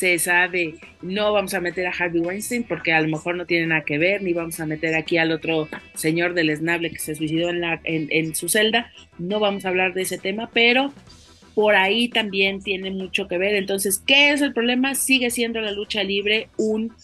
se sabe, no vamos a meter a Harvey Weinstein porque a lo mejor no tiene nada que ver, ni vamos a meter aquí al otro señor del esnable que se suicidó en, la, en, su celda, no vamos a hablar de ese tema, pero por ahí también tiene mucho que ver. Entonces, ¿qué es el problema? Sigue siendo la lucha libre un,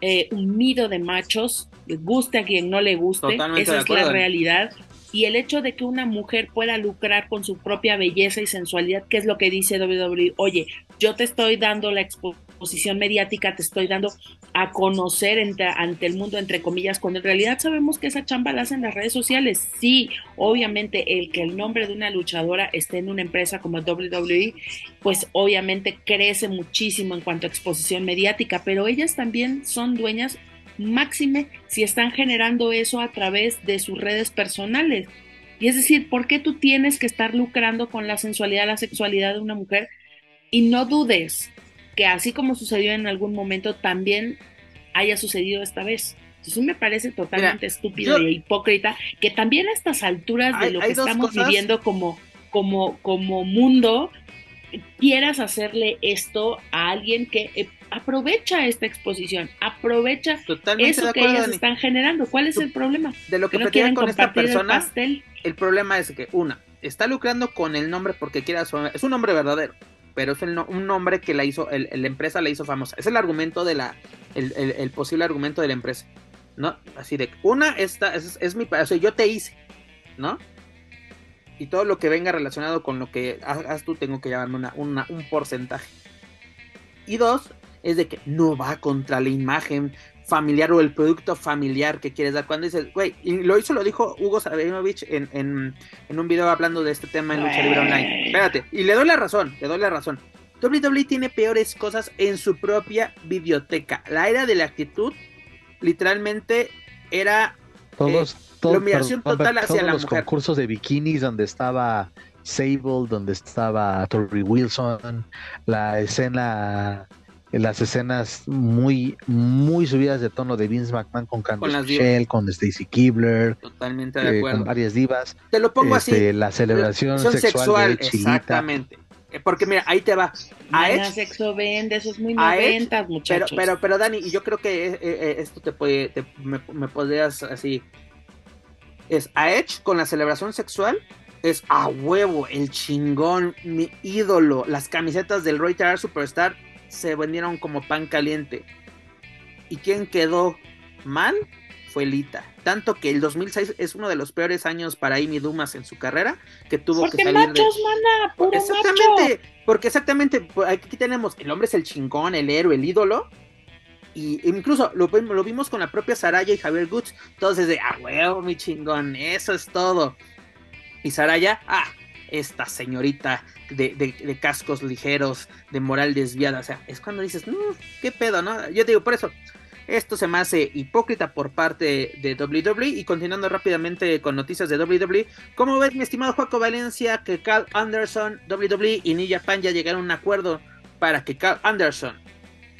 eh, un nido de machos, guste a quien no le guste, esa es la realidad y el hecho de que una mujer pueda lucrar con su propia belleza y sensualidad, que es lo que dice WWE, oye, yo te estoy dando la exposición mediática, te estoy dando a conocer ante el mundo, entre comillas, cuando en realidad sabemos que esa chamba la hacen las redes sociales. Sí, obviamente el que el nombre de una luchadora esté en una empresa como WWE, pues obviamente crece muchísimo en cuanto a exposición mediática, pero ellas también son dueñas máxime si están generando eso a través de sus redes personales. Y es decir, ¿por qué tú tienes que estar lucrando con la sensualidad, la sexualidad de una mujer? Y no dudes que así como sucedió en algún momento, también haya sucedido esta vez. Eso me parece totalmente estúpido e hipócrita que también a estas alturas de lo que estamos viviendo como, como, como mundo, quieras hacerle esto a alguien que eh, aprovecha esta exposición, aprovecha eso que ellas están generando. ¿Cuál es el problema? De lo que, no quieren con esta persona, el, problema es que una está lucrando con el nombre porque quiera es un nombre verdadero, pero es un nombre que la hizo, la empresa la hizo famosa. Es el argumento de la, el, posible argumento de la empresa, ¿no? Así de una esta es, es mi, o sea, yo te hice, ¿no? Y todo lo que venga relacionado con lo que hagas tú, tengo que llevarme una, un porcentaje. Y dos, es de que no va contra la imagen familiar o el producto familiar que quieres dar. Cuando dices, güey, y lo hizo, lo dijo Hugo Sabinovich en, en, un video hablando de este tema en Lucha Libre Online. Espérate, y le doy la razón, le doy la razón. WWE tiene peores cosas en su propia biblioteca. La era de la actitud, literalmente, era. Todos, eh, la humillación total hacia la los concursos de bikinis donde estaba Sable, donde estaba Tori Wilson, la escena las escenas muy muy subidas de tono de Vince McMahon con Candice Michelle, con Stacy Kibler, totalmente de acuerdo. con varias divas. Te lo pongo así, este, la celebración sexual, de exactamente. Eh, porque mira, ahí te va. A Edge, sexo vende, eso es muy noventas, muchachos. Pero, pero, pero Dani, y yo creo que eh, eh, esto te puede, me, me podrías así es a Edge con la celebración sexual. Es a huevo, el chingón, mi ídolo. Las camisetas del Roy Superstar se vendieron como pan caliente. ¿Y quién quedó mal? Fue Lita. Tanto que el 2006 es uno de los peores años para Amy Dumas en su carrera, que tuvo que salir machos, de... exactamente, porque exactamente, pues, aquí tenemos, el hombre es el chingón, el héroe, el ídolo, y incluso lo, lo, vimos con la propia Saraya y Javier Goods. Todos de, ah, huevo, mi chingón, eso es todo. Y Saraya, ah, esta señorita de, cascos ligeros, de moral desviada. O sea, es cuando dices, no, qué pedo, ¿no? Yo te digo, por eso, esto se me hace hipócrita por parte de WWE. Y continuando rápidamente con noticias de WWE, ¿cómo ves, mi estimado Juaco Valencia, que Carl Anderson, WWE y New Japan ya llegaron a un acuerdo para que Carl Anderson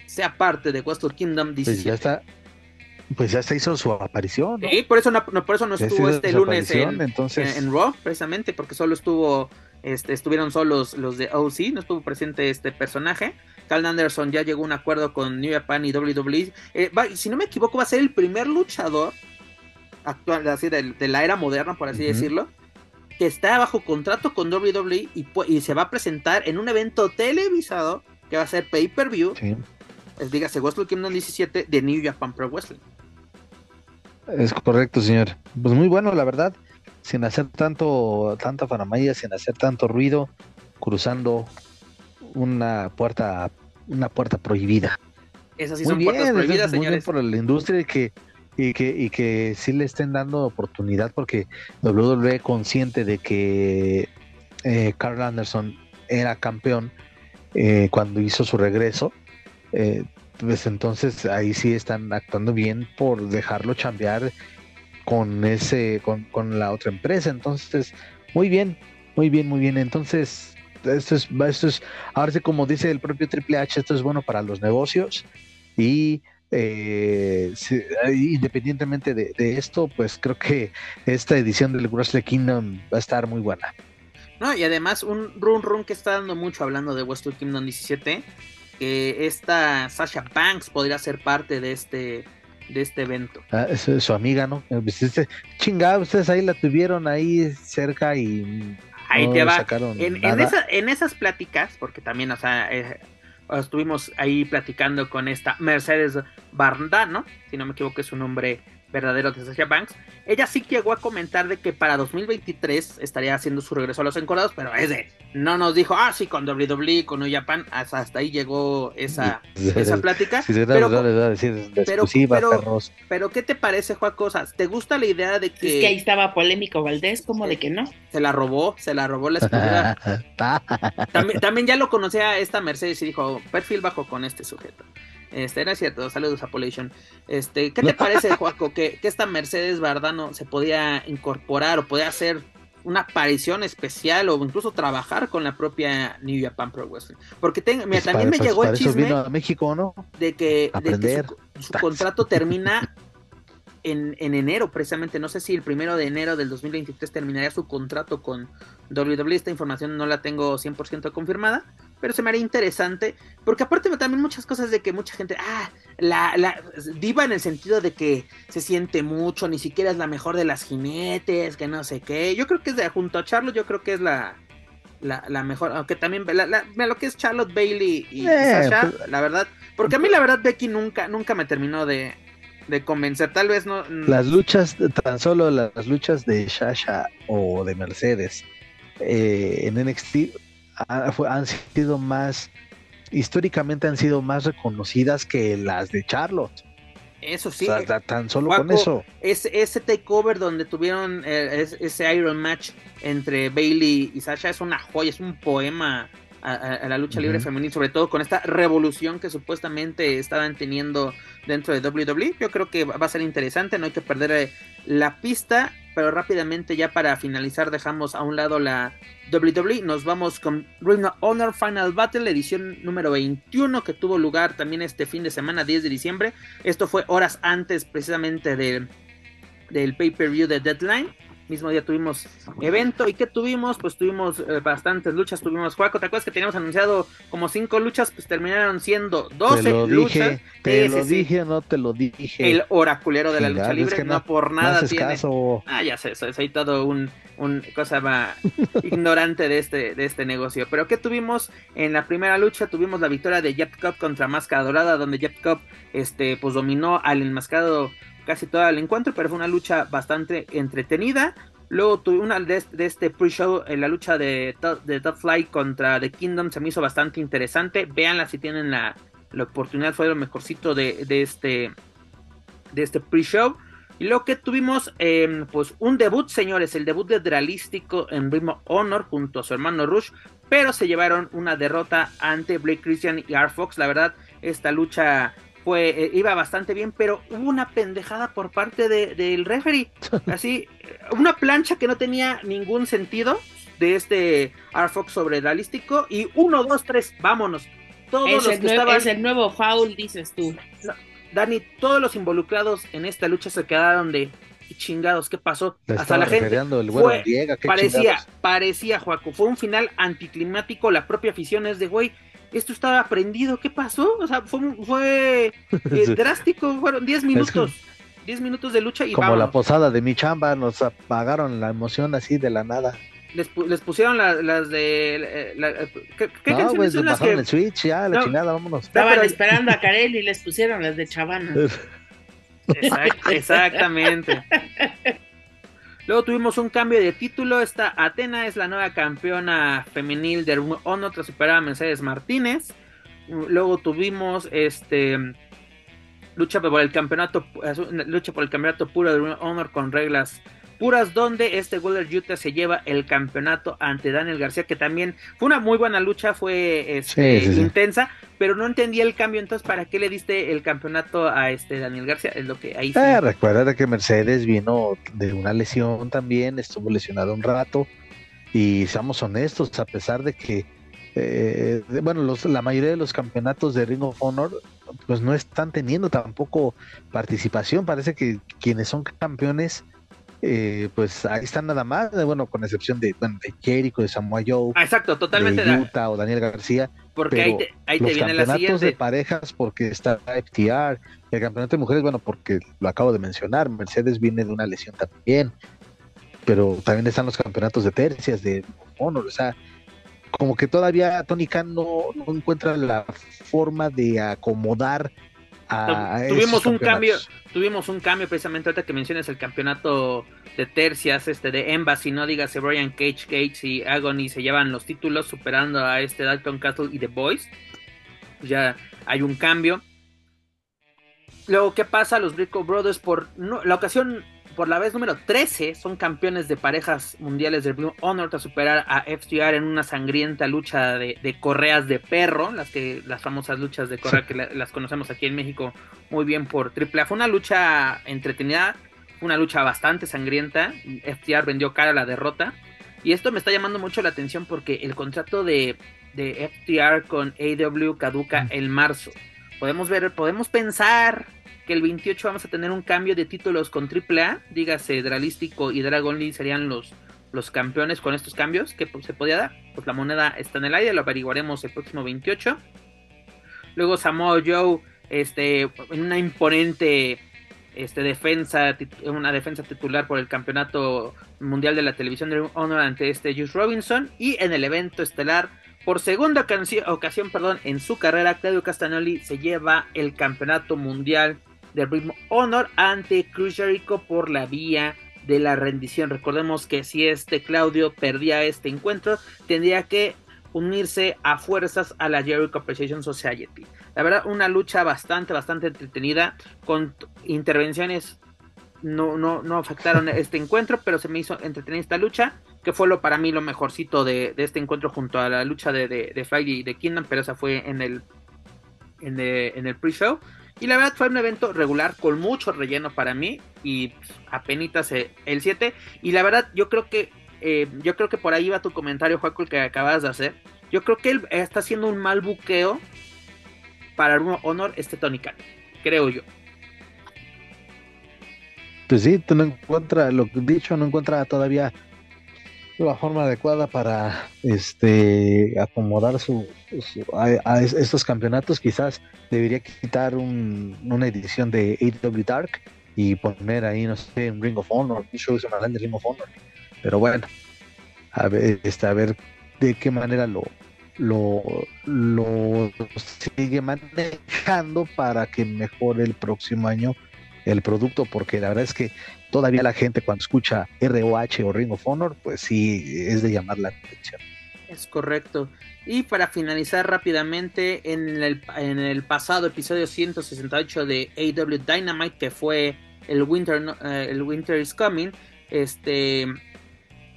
sea parte de Wrestle Kingdom 17. Pues ya está. Pues ya se hizo su aparición. Sí, por eso no, por eso no estuvo este lunes en, entonces... en, Raw, precisamente, porque solo estuvo, este, estuvieron solos los de OC, no estuvo presente este personaje. Carl Anderson ya llegó a un acuerdo con New Japan y WWE. Eh, si no me equivoco, va a ser el primer luchador actual, así de, la era moderna, por así decirlo, que está bajo contrato con WWE y, y, se va a presentar en un evento televisado que va a ser pay-per-view. Sí dígase Wrestle Kingdom 17 de New Japan Pro Wrestling. Es correcto, señor. Pues muy bueno, la verdad, sin hacer tanto, tanta faramaya, sin hacer tanto ruido, cruzando una puerta, una puerta prohibida. Esas sí son puertas prohibidas, señores. Muy bien por la industria y que, y que, y que sí le estén dando oportunidad porque WWE consciente de que eh, Carl Anderson era campeón eh, cuando hizo su regreso eh, pues entonces ahí sí están actuando bien por dejarlo chambear con ese, con, con la otra empresa. Entonces, muy bien, muy bien, muy bien. Entonces, esto es, esto es, ahora sí como dice el propio Triple H, esto es bueno para los negocios y eh, independientemente de, esto, pues creo que esta edición del Wrestle Kingdom va a estar muy buena. No, y además un run run que está dando mucho hablando de Wrestle Kingdom 17, que esta Sasha Banks podría ser parte de este de este evento. Ah, su amiga, ¿no? Pues, este, chingada, ustedes ahí la tuvieron ahí cerca y ahí te va. En, en, esas pláticas, porque también, o sea, eh, estuvimos ahí platicando con esta Mercedes Barndano, si no me equivoco es su nombre verdadero de Sasha Banks, ella sí llegó a comentar de que para 2023 estaría haciendo su regreso a los encordados, pero ese no nos dijo, ah, sí, con WWE, con New Japan, hasta, ahí llegó esa, esa plática. pero, pero, ¿qué te parece, Juan Cosas? ¿Te gusta la idea de que... Es que ahí estaba polémico Valdés, como de que no? Se la robó, se la robó la exclusiva. también, también ya lo conocía esta Mercedes y dijo, perfil bajo con este sujeto. Este, era cierto, saludos a Polation. Este, ¿qué te parece, Juaco, que, que, esta Mercedes Bardano se podía incorporar o podía hacer una aparición especial o incluso trabajar con la propia New Japan Pro Wrestling? Porque pues también me llegó el chisme a México, ¿no? de que, su, contrato termina en, en, enero, precisamente. No sé si el primero de enero del 2023 terminaría su contrato con WWE. Esta información no la tengo 100% confirmada pero se me haría interesante, porque aparte también muchas cosas de que mucha gente, ah, la, la diva en el sentido de que se siente mucho, ni siquiera es la mejor de las jinetes, que no sé qué, yo creo que es de junto a Charlotte, yo creo que es la, la, mejor, aunque también la, lo que es Charlotte Bailey y, eh, Sasha, pues, la verdad, porque a mí la verdad Becky nunca, nunca me terminó de, de convencer, tal vez no. Las luchas, tan solo las luchas de Sasha o de Mercedes eh, en NXT han sido más, históricamente han sido más reconocidas que las de Charlotte. Eso sí. tan solo con eso. Ese, ese takeover donde tuvieron eh, ese Iron Match entre Bailey y Sasha es una joya, es un poema a, la lucha libre femenil, sobre todo con esta revolución que supuestamente estaban teniendo dentro de WWE. Yo creo que va a ser interesante, no hay que perder eh, la pista, pero rápidamente ya para finalizar dejamos a un lado la WWE, nos vamos con Ring of Honor Final Battle, edición número 21 que tuvo lugar también este fin de semana, 10 de diciembre. Esto fue horas antes precisamente del pay-per-view de Deadline mismo día tuvimos evento. ¿Y qué tuvimos? Pues tuvimos eh, bastantes luchas. Tuvimos Juaco, ¿te acuerdas que teníamos anunciado como cinco luchas? Pues terminaron siendo 12 te lo luchas. Dije, te lo dije, no te lo dije. El oraculero de la lucha libre, no, por nada tiene. Ah, ya sé, soy, todo un, un cosa más ignorante de este, de este negocio. Pero ¿qué tuvimos en la primera lucha? Tuvimos la victoria de Jet Cup contra Máscara Dorada, donde Jet Cup este, pues dominó al enmascado casi todo el encuentro, pero fue una lucha bastante entretenida. Luego tuve una de, este pre-show, en la lucha de, de Top Fly contra The Kingdom se me hizo bastante interesante. Véanla si tienen la, oportunidad, fue lo mejorcito de, este de este pre-show. Y luego que tuvimos, em, pues un debut, señores, el debut de Dralístico en Ritmo Honor junto a su hermano Rush, pero se llevaron una derrota ante Blake Christian y R. Fox. La verdad, esta lucha fue, eh, iba bastante bien, pero hubo una pendejada por parte del de, referee. Así, una plancha que no tenía ningún sentido de este R Fox sobre realístico. Y uno, dos, tres, vámonos. Todos es, los el, que estaban... es el nuevo foul, dices tú. Dani, todos los involucrados en esta lucha se quedaron de chingados, ¿qué pasó? Hasta la gente fue, parecía, parecía, Joaco, fue un final anticlimático, la propia afición es de, güey, esto estaba prendido, ¿qué pasó? O sea, fue, eh, drástico, fueron 10 minutos. 10 minutos de lucha y Como la posada de mi chamba, nos apagaron la emoción así de la nada. Les, les pusieron las de... Eh, la, eh, ¿Qué, qué no, pues, son las que... el switch, ya, la chingada, vámonos. Estaban esperando a Karel y les pusieron las de Chavana. exactamente. Luego tuvimos un cambio de título. Esta Atena es la nueva campeona femenil de Honor tras superar a Mercedes Martínez. Luego tuvimos este lucha por el campeonato lucha por el campeonato puro de Honor con reglas puras donde este Wheeler Utah se lleva el campeonato ante Daniel García que también fue una muy buena lucha fue este, intensa pero no entendía el cambio entonces para qué le diste el campeonato a este Daniel García es lo que ahí. Eh, recuerda que Mercedes vino de una lesión también estuvo lesionado un rato y seamos honestos a pesar de que eh, bueno los, la mayoría de los campeonatos de Ring of Honor pues no están teniendo tampoco participación. Parece que quienes son campeones, eh, pues ahí están nada más, bueno, con excepción de, bueno, de Jericho, de Samoa Joe, Ah, exacto, totalmente. de de- Utah o Daniel García. porque pero ahí te, ahí te los viene la campeonatos de siguiente. parejas, porque está FTR, el campeonato de mujeres, bueno, porque lo acabo de mencionar, Mercedes viene de una lesión también, pero también están los campeonatos de tercias, de Honor, o sea, como que todavía Tony Khan no, no encuentra la forma de acomodar a, a Tuvimos un cambio, tuvimos un cambio precisamente ahorita que mencionas el campeonato de tercias, este de Embassy, no digas Brian Cage, Cage y Agony se llevan los títulos superando a este Dalton Castle y The Boys. Ya hay un cambio. Luego, ¿qué pasa? Los Brico Brothers por no- la ocasión, por la vez número 13, son campeones de parejas mundiales del Blue Honor tras superar a FTR en una sangrienta lucha de, de correas de perro, las que las famosas luchas de correa que la- las conocemos aquí en México muy bien por AAA. Fue una lucha entretenida, una lucha bastante sangrienta. FTR vendió cara a la derrota. Y esto me está llamando mucho la atención porque el contrato de, de FTR con AW caduca en marzo. Podemos ver, podemos pensar que el 28 vamos a tener un cambio de títulos con AAA. Dígase, Dralístico y Dragon Lee serían los, los campeones con estos cambios que pues, se podía dar. Pues la moneda está en el aire, lo averiguaremos el próximo 28. Luego Samoa Joe, este, en una imponente este, defensa, una defensa titular por el campeonato mundial de la televisión de Honor ante este Juice Robinson. Y en el evento estelar, por segunda ocasión perdón, en su carrera, Claudio Castagnoli se lleva el campeonato mundial de Ring of Honor ante Cruz Jericho por la vía de la rendición. Recordemos que si este Claudio perdía este encuentro, tendría que unirse a fuerzas a la Jericho Appreciation Society. La verdad, una lucha bastante, bastante entretenida, con intervenciones no, no, no afectaron este encuentro, pero se me hizo entretenida esta lucha, que fue lo para mí lo mejorcito de, de este encuentro junto a la lucha de, de, de Friday y de Kingdom, pero esa fue en el, en el, en el pre-show. Y la verdad fue un evento regular con mucho relleno para mí y eh, el 7. Y la verdad yo creo que eh, yo creo que por ahí va tu comentario, Juaco, el que acabas de hacer. Yo creo que él está haciendo un mal buqueo para un honor este Tony creo yo. Pues sí, tú no encuentra, lo dicho, no encuentra todavía la forma adecuada para este acomodar su, a, a es- estos campeonatos. Quizás debería quitar un- una edición de AW Dark y poner ahí, no sé, un Ring of Honor, un show semanal de Ring of Honor. Pero bueno, a ver, este, a ver de qué manera lo, lo, lo sigue manejando para que mejore el próximo año el producto, porque la verdad es que todavía la gente cuando escucha ROH o Ring of Honor, pues sí es de llamar la atención. Es correcto. Y para finalizar rápidamente, en el, en el pasado episodio 168 de AW Dynamite, que fue el Winter, eh, el Winter is Coming, este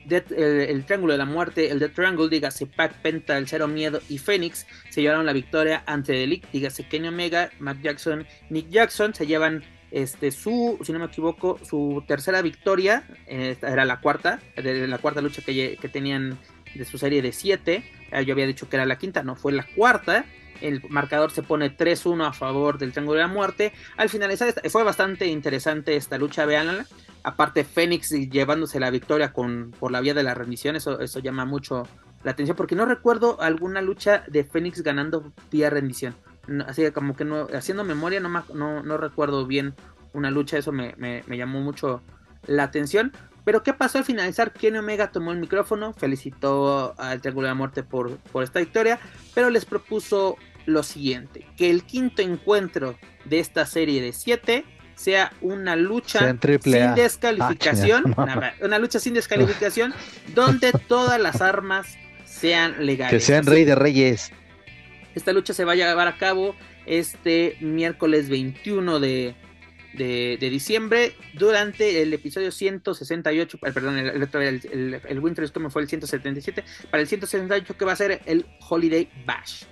Death- el, Triángulo de la Muerte, el Death Triangle, dígase Pac, Penta, el Cero Miedo y Fénix, se llevaron la victoria ante Elite, dígase Kenny Omega, Matt Jackson, Nick Jackson, se llevan este su, si no me equivoco, su tercera victoria, eh, era la cuarta, de la cuarta lucha que, tenían de su serie de 7. yo había dicho que era la quinta, no, fue la cuarta. El marcador se pone 3-1 a favor del Triángulo de la Muerte. Al finalizar, fue bastante interesante esta lucha, véanla. Aparte, Fénix llevándose la victoria con, por la vía de la rendición, eso, eso llama mucho la atención, porque no recuerdo alguna lucha de Fénix ganando vía rendición. No, así que como que no, haciendo memoria, no, no, no recuerdo bien una lucha, eso me, me- me llamó mucho la atención. Pero ¿qué pasó al finalizar? Kenny Omega tomó el micrófono, felicitó al Triángulo de la Muerte por, por esta victoria, pero les propuso lo siguiente, que el quinto encuentro de esta serie de siete sea una lucha sin A. descalificación, Ah, chinga. una, una lucha sin descalificación, donde todas las armas sean legales. Que sean Así rey de reyes. Esta lucha se va a llevar a cabo este miércoles 21 de, de, de diciembre durante el episodio 168, eh, perdón, el, el, otro- el, el- Winter Coming fue el 177, para el 168 que va a ser el Holiday Bash.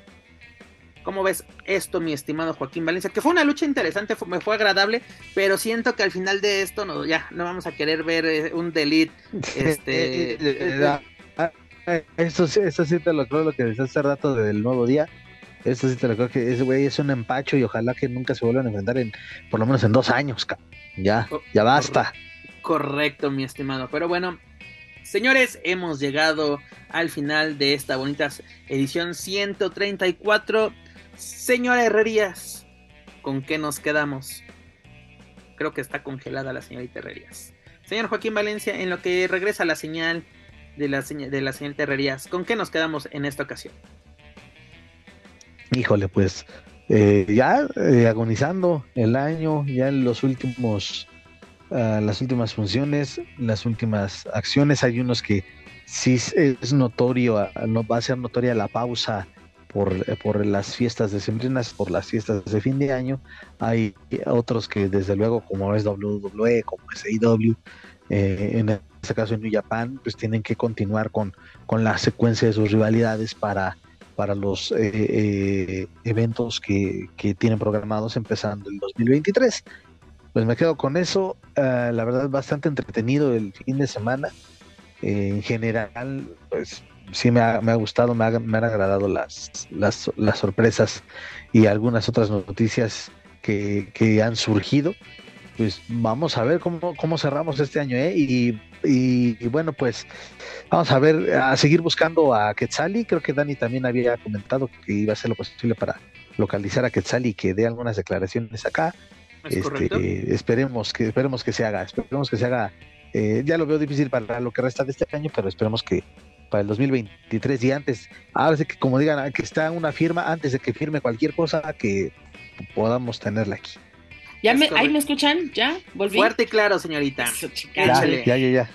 ¿Cómo ves esto, mi estimado Joaquín Valencia? Que fue una lucha interesante, fue- me fue agradable, pero siento que al final de esto no, ya no vamos a querer ver eh, un delete. Este, Eh, ah, eh, Eso, sí- eso sí te lo creo lo que decías hace rato del nuevo día. Eso sí te lo creo que ese güey es un empacho y ojalá que nunca se vuelvan a enfrentar en, por lo menos en dos años, Ya, ya basta. Correcto, mi estimado. Pero bueno, señores, hemos llegado al final de esta bonita edición 134. Señora Herrerías, ¿con qué nos quedamos? Creo que está congelada la señorita Herrerías. Señor Joaquín Valencia, en lo que regresa la señal de la, de la señorita Herrerías, ¿con qué nos quedamos en esta ocasión? Híjole, pues eh, ya eh, agonizando el año, ya en los últimos, ah, las últimas funciones, las últimas acciones, hay unos que sí es notorio, ah, va a ser notoria la pausa por, eh, por las fiestas decembrinas, por las fiestas de fin de año. Hay otros que desde luego, como es WWE, como es AEW, en este caso en New Japan, pues tienen que continuar con, con la secuencia de sus rivalidades para para los eh, eh, eventos que, tienen programados empezando el 2023. Pues me quedo con eso. Ah, la verdad, bastante entretenido el fin de semana. Eh, en general, pues sí me ha, gustado, me, han agradado las, las, sorpresas y algunas otras noticias que, que han surgido pues vamos a ver cómo, cómo cerramos este año, ¿eh? Y, y, bueno, pues vamos a ver, a seguir buscando a Quetzali. Creo que Dani también había comentado que iba a hacer lo posible para localizar a Quetzali y que dé algunas declaraciones acá. Este, esperemos que esperemos que se haga, esperemos que se haga. Eh, ya lo veo difícil para lo que resta de este año, pero esperemos que para el 2023 y antes, ahora sí que como digan, que está una firma, antes de que firme cualquier cosa, que podamos tenerla aquí. ¿Ya me, ¿Ahí me escuchan? ¿Ya? ¿Volví? Fuerte y claro, señorita. ya, ya, ya,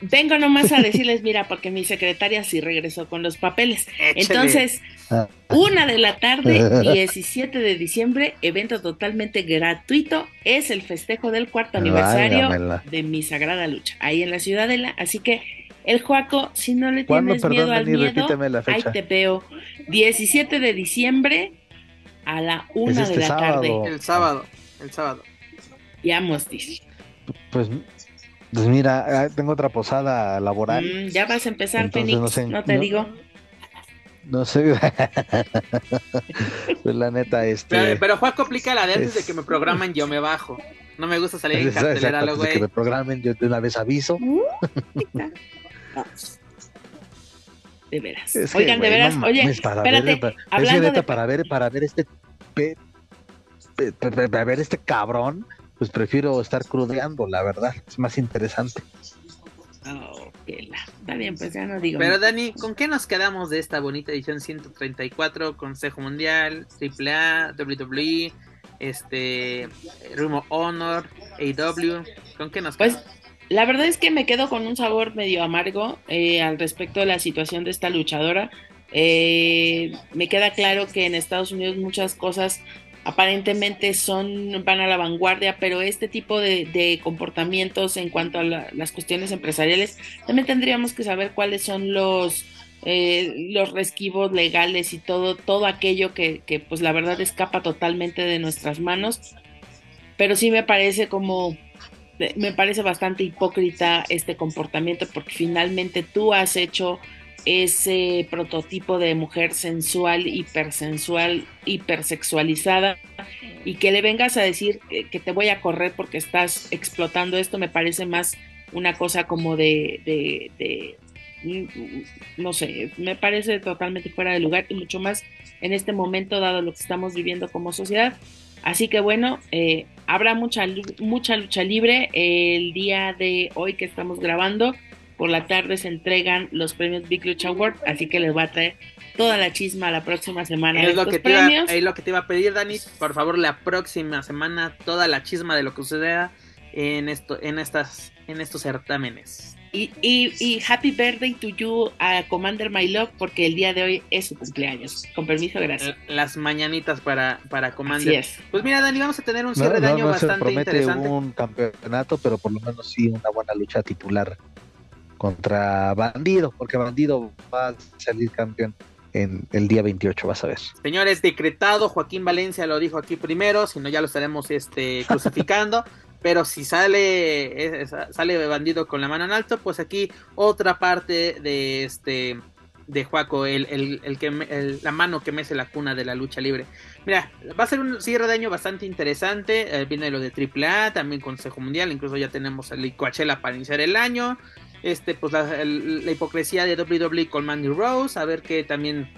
vengo nomás a decirles, mira, porque mi secretaria sí regresó con los papeles. Entonces, ah. una de la tarde, 17 de diciembre, evento totalmente gratuito, es el festejo del cuarto aniversario de mi sagrada lucha, ahí en la Ciudadela. Así que el Juaco, si no le tienes miedo al miedo, ahí te veo. 17 de diciembre a la una de este la tarde. El sábado el sábado. Ya dice. Pues, pues mira, ah, tengo otra posada laboral. Mm, ya vas a empezar, Penny. No, te digo. No sé. pues la neta, este. Pero, pero Juaco aplica la de antes de que me programen, yo me bajo. No me gusta salir en cartelera, lo güey. que me programen, yo de una vez aviso. Uh, de veras. Oigan, de veras, oye, espérate, hablando de... para ver, para ver este a ver este cabrón, pues prefiero estar crudeando, la verdad, es más interesante. Oh, Está bien, pues ya no digo. Pero Dani, ¿con qué nos quedamos de esta bonita edición 134? Consejo Mundial, AAA, WWE, este, Rumo Honor, AW. ¿Con qué nos pues, La verdad es que me quedo con un sabor medio amargo eh, al respecto de la situación de esta luchadora. Eh, me queda claro que en Estados Unidos muchas cosas aparentemente son, van a la vanguardia, pero este tipo de, comportamientos en cuanto a las cuestiones empresariales, también tendríamos que saber cuáles son los, eh, los resquivos legales y todo, todo aquello que, que, pues la verdad escapa totalmente de nuestras manos. Pero sí me parece como, me parece bastante hipócrita este comportamiento porque finalmente tú has hecho ese prototipo de mujer sensual, hipersensual, hipersexualizada, y que le vengas a decir que, te voy a correr porque estás explotando esto, me parece más una cosa como de, no sé, me parece totalmente fuera de lugar y mucho más en este momento dado lo que estamos viviendo como sociedad. Así que bueno, eh, habrá mucha, mucha lucha libre el día de hoy que estamos grabando por la tarde se entregan los premios Big Lucha Award, así que les voy a traer toda la chisma la próxima semana. Es, lo que, te iba, es lo que te iba a pedir, Dani. Por favor, la próxima semana toda la chisma de lo que suceda en, esto, en, estas, en estos certámenes. Y, y, happy birthday to you a Commander My Love porque el día de hoy es su cumpleaños. Con permiso, gracias. Las mañanitas para, para Commander. Pues mira, Dani, vamos a tener un cierre de año bastante se interesante. un campeonato, pero por lo menos sí una buena lucha titular contra Bandido, porque Bandido va a salir campeón en el día 28, vas a ver. Señores, decretado, Joaquín Valencia lo dijo aquí primero, si no ya lo estaremos este, crucificando. pero si sale sale bandido con la mano en alto, pues aquí otra parte de este de Juaco, el, el, que la mano que mece la cuna de la lucha libre. Mira, va a ser un cierre de año bastante interesante. Eh, viene lo de AAA, también Consejo Mundial, incluso ya tenemos el Coachella para iniciar el año. Este, pues la, hipocresía de WWE con Mandy Rose, a ver qué también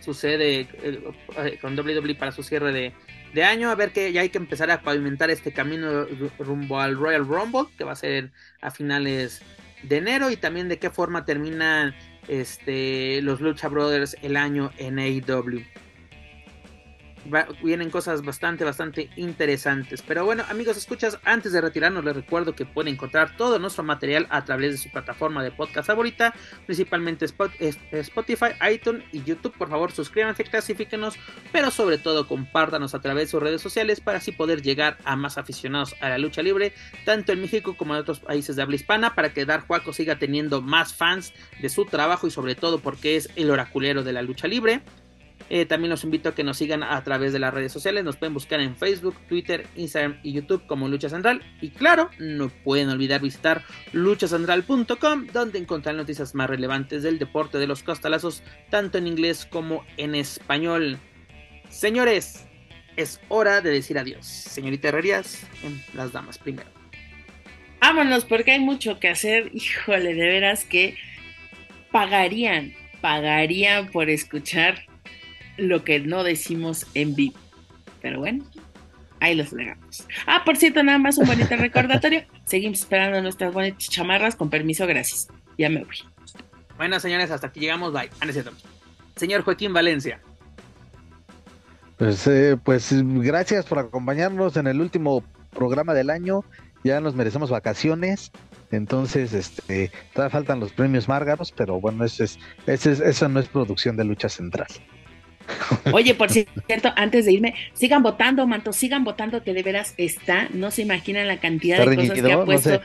sucede eh, con WWE para su cierre de, de año, a ver que ya hay que empezar a pavimentar este camino rumbo al Royal Rumble, que va a ser a finales de enero, y también de qué forma terminan este, los Lucha Brothers el año en AEW vienen cosas bastante, bastante interesantes. Pero bueno, amigos, escuchas, antes de retirarnos les recuerdo que pueden encontrar todo nuestro material a través de su plataforma de podcast favorita, principalmente Spotify, iTunes y YouTube. Por favor, suscríbanse, clasifíquenos, pero sobre todo compártanos a través de sus redes sociales para así poder llegar a más aficionados a la lucha libre, tanto en México como en otros países de habla hispana, para que Dar Juaco siga teniendo más fans de su trabajo y sobre todo porque es el oraculero de la lucha libre. Eh, también los invito a que nos sigan a través de las redes sociales. Nos pueden buscar en Facebook, Twitter, Instagram y YouTube como Lucha Central. Y claro, no pueden olvidar visitar luchacentral.com, donde encontrarán noticias más relevantes del deporte de los costalazos, tanto en inglés como en español. Señores, es hora de decir adiós. Señorita Herrerías, las damas primero. Vámonos, porque hay mucho que hacer. Híjole, de veras que pagarían, pagarían por escuchar lo que no decimos en vivo. Pero bueno, ahí los dejamos. Ah, por cierto, nada más un bonito recordatorio. Seguimos esperando nuestras bonitas chamarras. Con permiso, gracias. Ya me voy. Bueno, señores, hasta aquí llegamos. Bye. Ah, Señor Joaquín Valencia. Pues, eh, pues gracias por acompañarnos en el último programa del año. Ya nos merecemos vacaciones. Entonces, este, todavía faltan los premios Márgaros, pero bueno, eso, es, eso, es, eso no es producción de lucha central. Oye, por cierto, antes de irme, sigan votando, Manto, sigan votando que de veras está, no se imaginan la cantidad de cosas que ha puesto.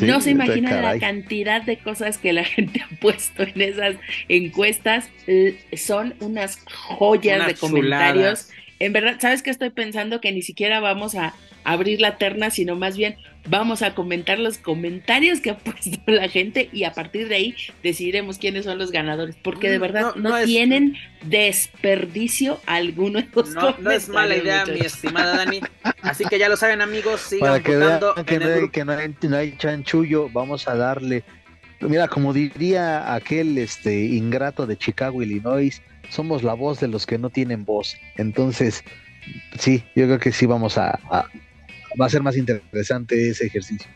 No, se imaginan la cantidad de cosas que la gente ha puesto en esas encuestas. Son unas joyas de comentarios. En verdad, ¿sabes qué estoy pensando? Que ni siquiera vamos a abrir la terna, sino más bien vamos a comentar los comentarios que ha puesto la gente y a partir de ahí decidiremos quiénes son los ganadores, porque de mm, verdad no, tienen desperdicio alguno de los no, no es mala idea, mi estimada Dani. Así que ya lo saben, amigos, sigan Para que votando. que, no hay, que no, hay, chanchullo, vamos a darle. Mira, como diría aquel este ingrato de Chicago, Illinois, somos la voz de los que no tienen voz. Entonces, sí, yo creo que sí vamos a, va a ser más interesante ese ejercicio.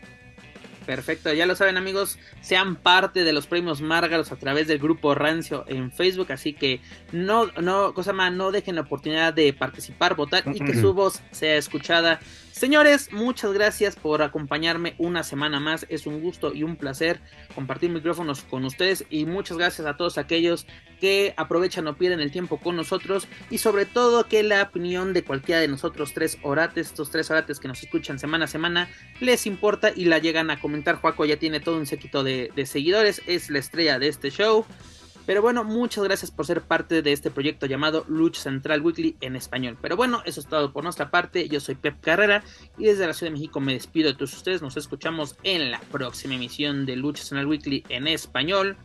Perfecto, ya lo saben amigos, sean parte de los premios Márgaros a través del grupo Rancio en Facebook, así que no, no, cosa más, no dejen la oportunidad de participar, votar y que su voz sea escuchada Señores, muchas gracias por acompañarme una semana más. Es un gusto y un placer compartir micrófonos con ustedes y muchas gracias a todos aquellos que aprovechan o pierden el tiempo con nosotros y sobre todo que la opinión de cualquiera de nosotros tres orates, estos tres orates que nos escuchan semana a semana, les importa y la llegan a comentar. Juaco ya tiene todo un séquito de, de seguidores, es la estrella de este show. Pero bueno, muchas gracias por ser parte de este proyecto llamado Lucha Central Weekly en español. Pero bueno, eso es todo por nuestra parte. Yo soy Pep Carrera y desde la Ciudad de México me despido de todos ustedes. Nos escuchamos en la próxima emisión de Lucha Central Weekly en español.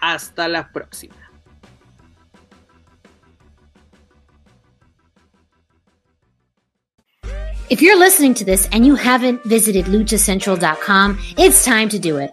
Hasta la próxima. If you're listening to this and you haven't visited luchacentral.com, it's time to do it.